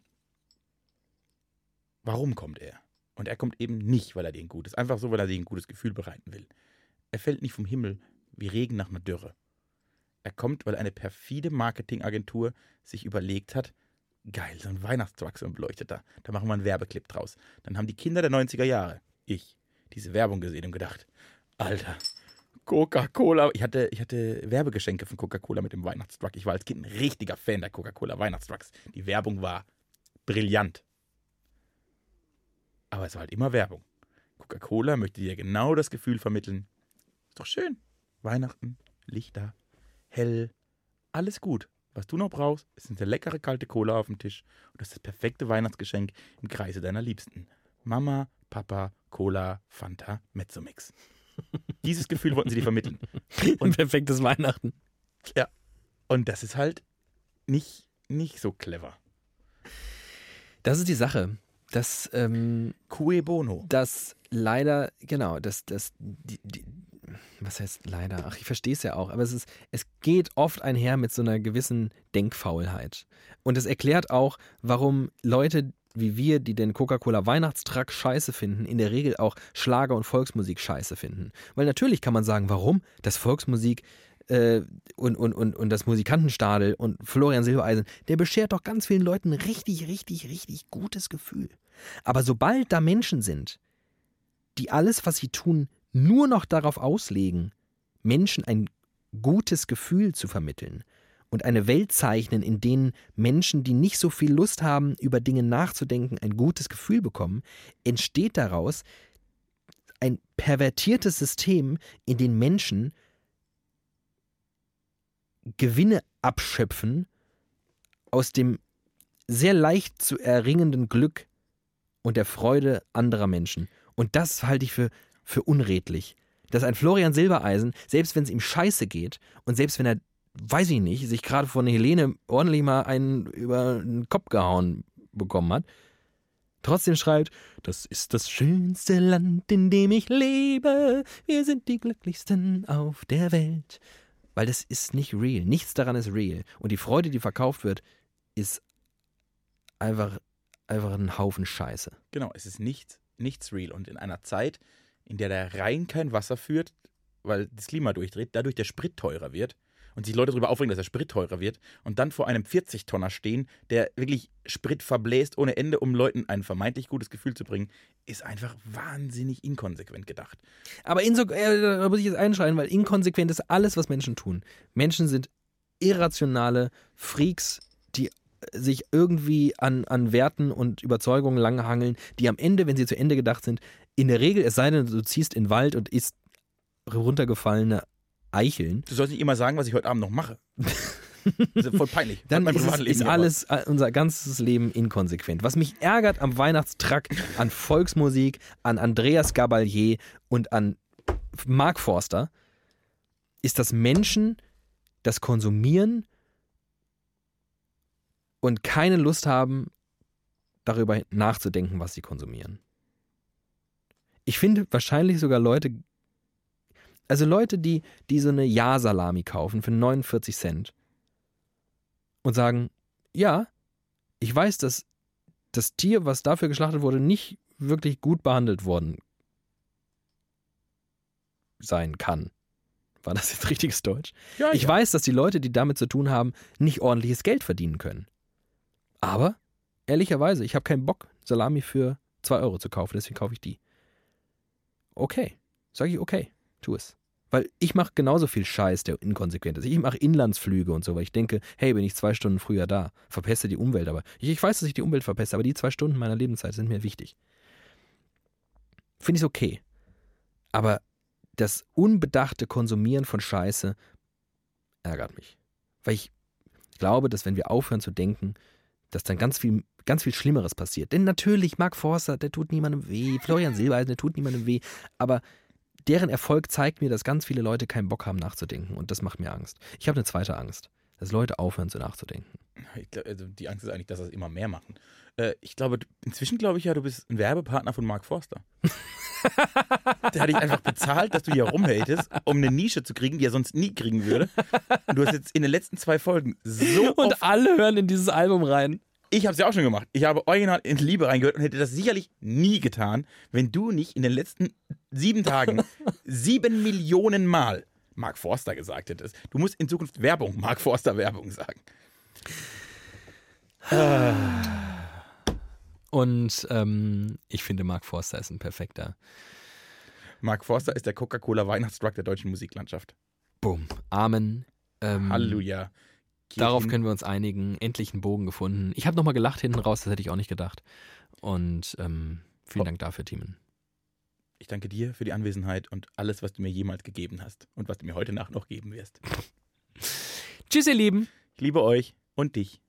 Warum kommt er? Und er kommt eben nicht, weil er dir ein gutes, einfach so, weil er dir ein gutes Gefühl bereiten will. Er fällt nicht vom Himmel wie Regen nach einer Dürre. Er kommt, weil eine perfide Marketingagentur sich überlegt hat, geil, so ein Weihnachtstruck, so ein beleuchteter, da machen wir einen Werbeclip draus. Dann haben die Kinder der 90er Jahre, ich, diese Werbung gesehen und gedacht, Alter, Coca-Cola. Ich hatte, ich hatte Werbegeschenke von Coca-Cola mit dem Weihnachtstruck. Ich war als Kind ein richtiger Fan der Coca-Cola Weihnachtstrucks. Die Werbung war brillant. Aber es war halt immer Werbung. Coca-Cola möchte dir genau das Gefühl vermitteln. Ist doch schön. Weihnachten, Lichter, hell, alles gut. Was du noch brauchst, ist eine leckere kalte Cola auf dem Tisch und das ist das perfekte Weihnachtsgeschenk im Kreise deiner Liebsten. Mama, Papa, Cola, Fanta, Mezzomix. Dieses Gefühl wollten sie dir vermitteln. Und perfektes Weihnachten. Und das ist halt nicht, nicht so clever. Das ist die Sache. Das, ähm, Cue bono. das leider, genau, das, das, die, die, was heißt leider? Ach, ich verstehe es ja auch, aber es ist, es geht oft einher mit so einer gewissen Denkfaulheit. Und es erklärt auch, warum Leute wie wir, die den Coca-Cola Weihnachtstruck scheiße finden, in der Regel auch Schlager und Volksmusik scheiße finden. Weil natürlich kann man sagen, warum? Das Volksmusik äh, und, und, und, und das Musikantenstadel und Florian Silbereisen, der beschert doch ganz vielen Leuten richtig, richtig, richtig gutes Gefühl. Aber sobald da Menschen sind, die alles, was sie tun, nur noch darauf auslegen, Menschen ein gutes Gefühl zu vermitteln und eine Welt zeichnen, in denen Menschen, die nicht so viel Lust haben, über Dinge nachzudenken, ein gutes Gefühl bekommen, entsteht daraus ein pervertiertes System, in dem Menschen Gewinne abschöpfen aus dem sehr leicht zu erringenden Glück und der Freude anderer Menschen. Und das halte ich für, für unredlich. Dass ein Florian Silbereisen, selbst wenn es ihm scheiße geht und selbst wenn er, weiß ich nicht, sich gerade von Helene ordentlich mal einen über den Kopf gehauen bekommen hat, trotzdem schreibt, das ist das schönste Land, in dem ich lebe, wir sind die glücklichsten auf der Welt. Weil das ist nicht real, nichts daran ist real. Und die Freude, die verkauft wird, ist einfach, einfach ein Haufen Scheiße. Genau, es ist nichts, nichts real. Und in einer Zeit, in der der Rhein kein Wasser führt, weil das Klima durchdreht, dadurch der Sprit teurer wird und sich Leute darüber aufregen, dass der Sprit teurer wird und dann vor einem 40-Tonner stehen, der wirklich Sprit verbläst ohne Ende, um Leuten ein vermeintlich gutes Gefühl zu bringen, ist einfach wahnsinnig inkonsequent gedacht. Aber äh, da muss ich jetzt einschreien, weil inkonsequent ist alles, was Menschen tun. Menschen sind irrationale Freaks, die sich irgendwie an, an Werten und Überzeugungen langhangeln, die am Ende, wenn sie zu Ende gedacht sind, in der Regel, es sei denn, du ziehst in den Wald und isst runtergefallene Eicheln, Du sollst nicht immer sagen, was ich heute Abend noch mache. Das ist voll peinlich. dann ist, es, ist alles, äh, unser ganzes Leben inkonsequent. Was mich ärgert am Weihnachtstrack an Volksmusik, an Andreas Gabalier und an Mark Forster, ist, dass Menschen das konsumieren und keine Lust haben, darüber nachzudenken, was sie konsumieren. Ich finde wahrscheinlich sogar Leute, also Leute, die, die so eine Ja-Salami kaufen für 49 Cent und sagen, ja, ich weiß, dass das Tier, was dafür geschlachtet wurde, nicht wirklich gut behandelt worden sein kann. War das jetzt richtiges Deutsch? Ja, Ich ja. weiß, dass die Leute, die damit zu tun haben, nicht ordentliches Geld verdienen können. Aber, ehrlicherweise, ich habe keinen Bock, Salami für 2 Euro zu kaufen, deswegen kaufe ich die. Okay. Sage ich, okay, tu es. Weil ich mache genauso viel Scheiß, der inkonsequent ist. Ich mache Inlandsflüge und so, weil ich denke, hey, bin ich zwei Stunden früher da, verpeste die Umwelt. Aber ich, ich weiß, dass ich die Umwelt verpeste, aber die zwei Stunden meiner Lebenszeit sind mir wichtig. Finde ich okay. Aber das unbedachte Konsumieren von Scheiße ärgert mich. Weil ich glaube, dass wenn wir aufhören zu denken, dass dann ganz viel, ganz viel Schlimmeres passiert. Denn natürlich, Mark Forster, der tut niemandem weh, Florian Silbereisen, der tut niemandem weh, aber deren Erfolg zeigt mir, dass ganz viele Leute keinen Bock haben nachzudenken und das macht mir Angst. Ich habe eine zweite Angst, dass Leute aufhören zu nachzudenken. Glaub, also die Angst ist eigentlich, dass das immer mehr machen. Äh, ich glaube, inzwischen glaube ich ja, du bist ein Werbepartner von Mark Forster. Der hat dich einfach bezahlt, dass du hier rumhatest, um eine Nische zu kriegen, die er sonst nie kriegen würde. Und du hast jetzt in den letzten zwei Folgen so oft, alle hören in dieses Album rein. Ich habe es ja auch schon gemacht. Ich habe original in Liebe reingehört und hätte das sicherlich nie getan, wenn du nicht in den letzten sieben Tagen sieben Millionen Mal Mark Forster gesagt hättest. Du musst in Zukunft Werbung, Mark Forster Werbung sagen. Und ähm, ich finde, Mark Forster ist ein perfekter. Mark Forster ist der Coca-Cola Weihnachtsdruck der deutschen Musiklandschaft. Bumm. Amen. Ähm, Halleluja. Darauf Kirchen- können wir uns einigen. Endlich einen Bogen gefunden. Ich habe nochmal gelacht hinten raus, das hätte ich auch nicht gedacht. Und ähm, vielen Oh. Dank dafür, Timon. Ich danke dir für die Anwesenheit und alles, was du mir jemals gegeben hast und was du mir heute Nacht noch geben wirst. Tschüss, ihr Lieben. Ich liebe euch und dich.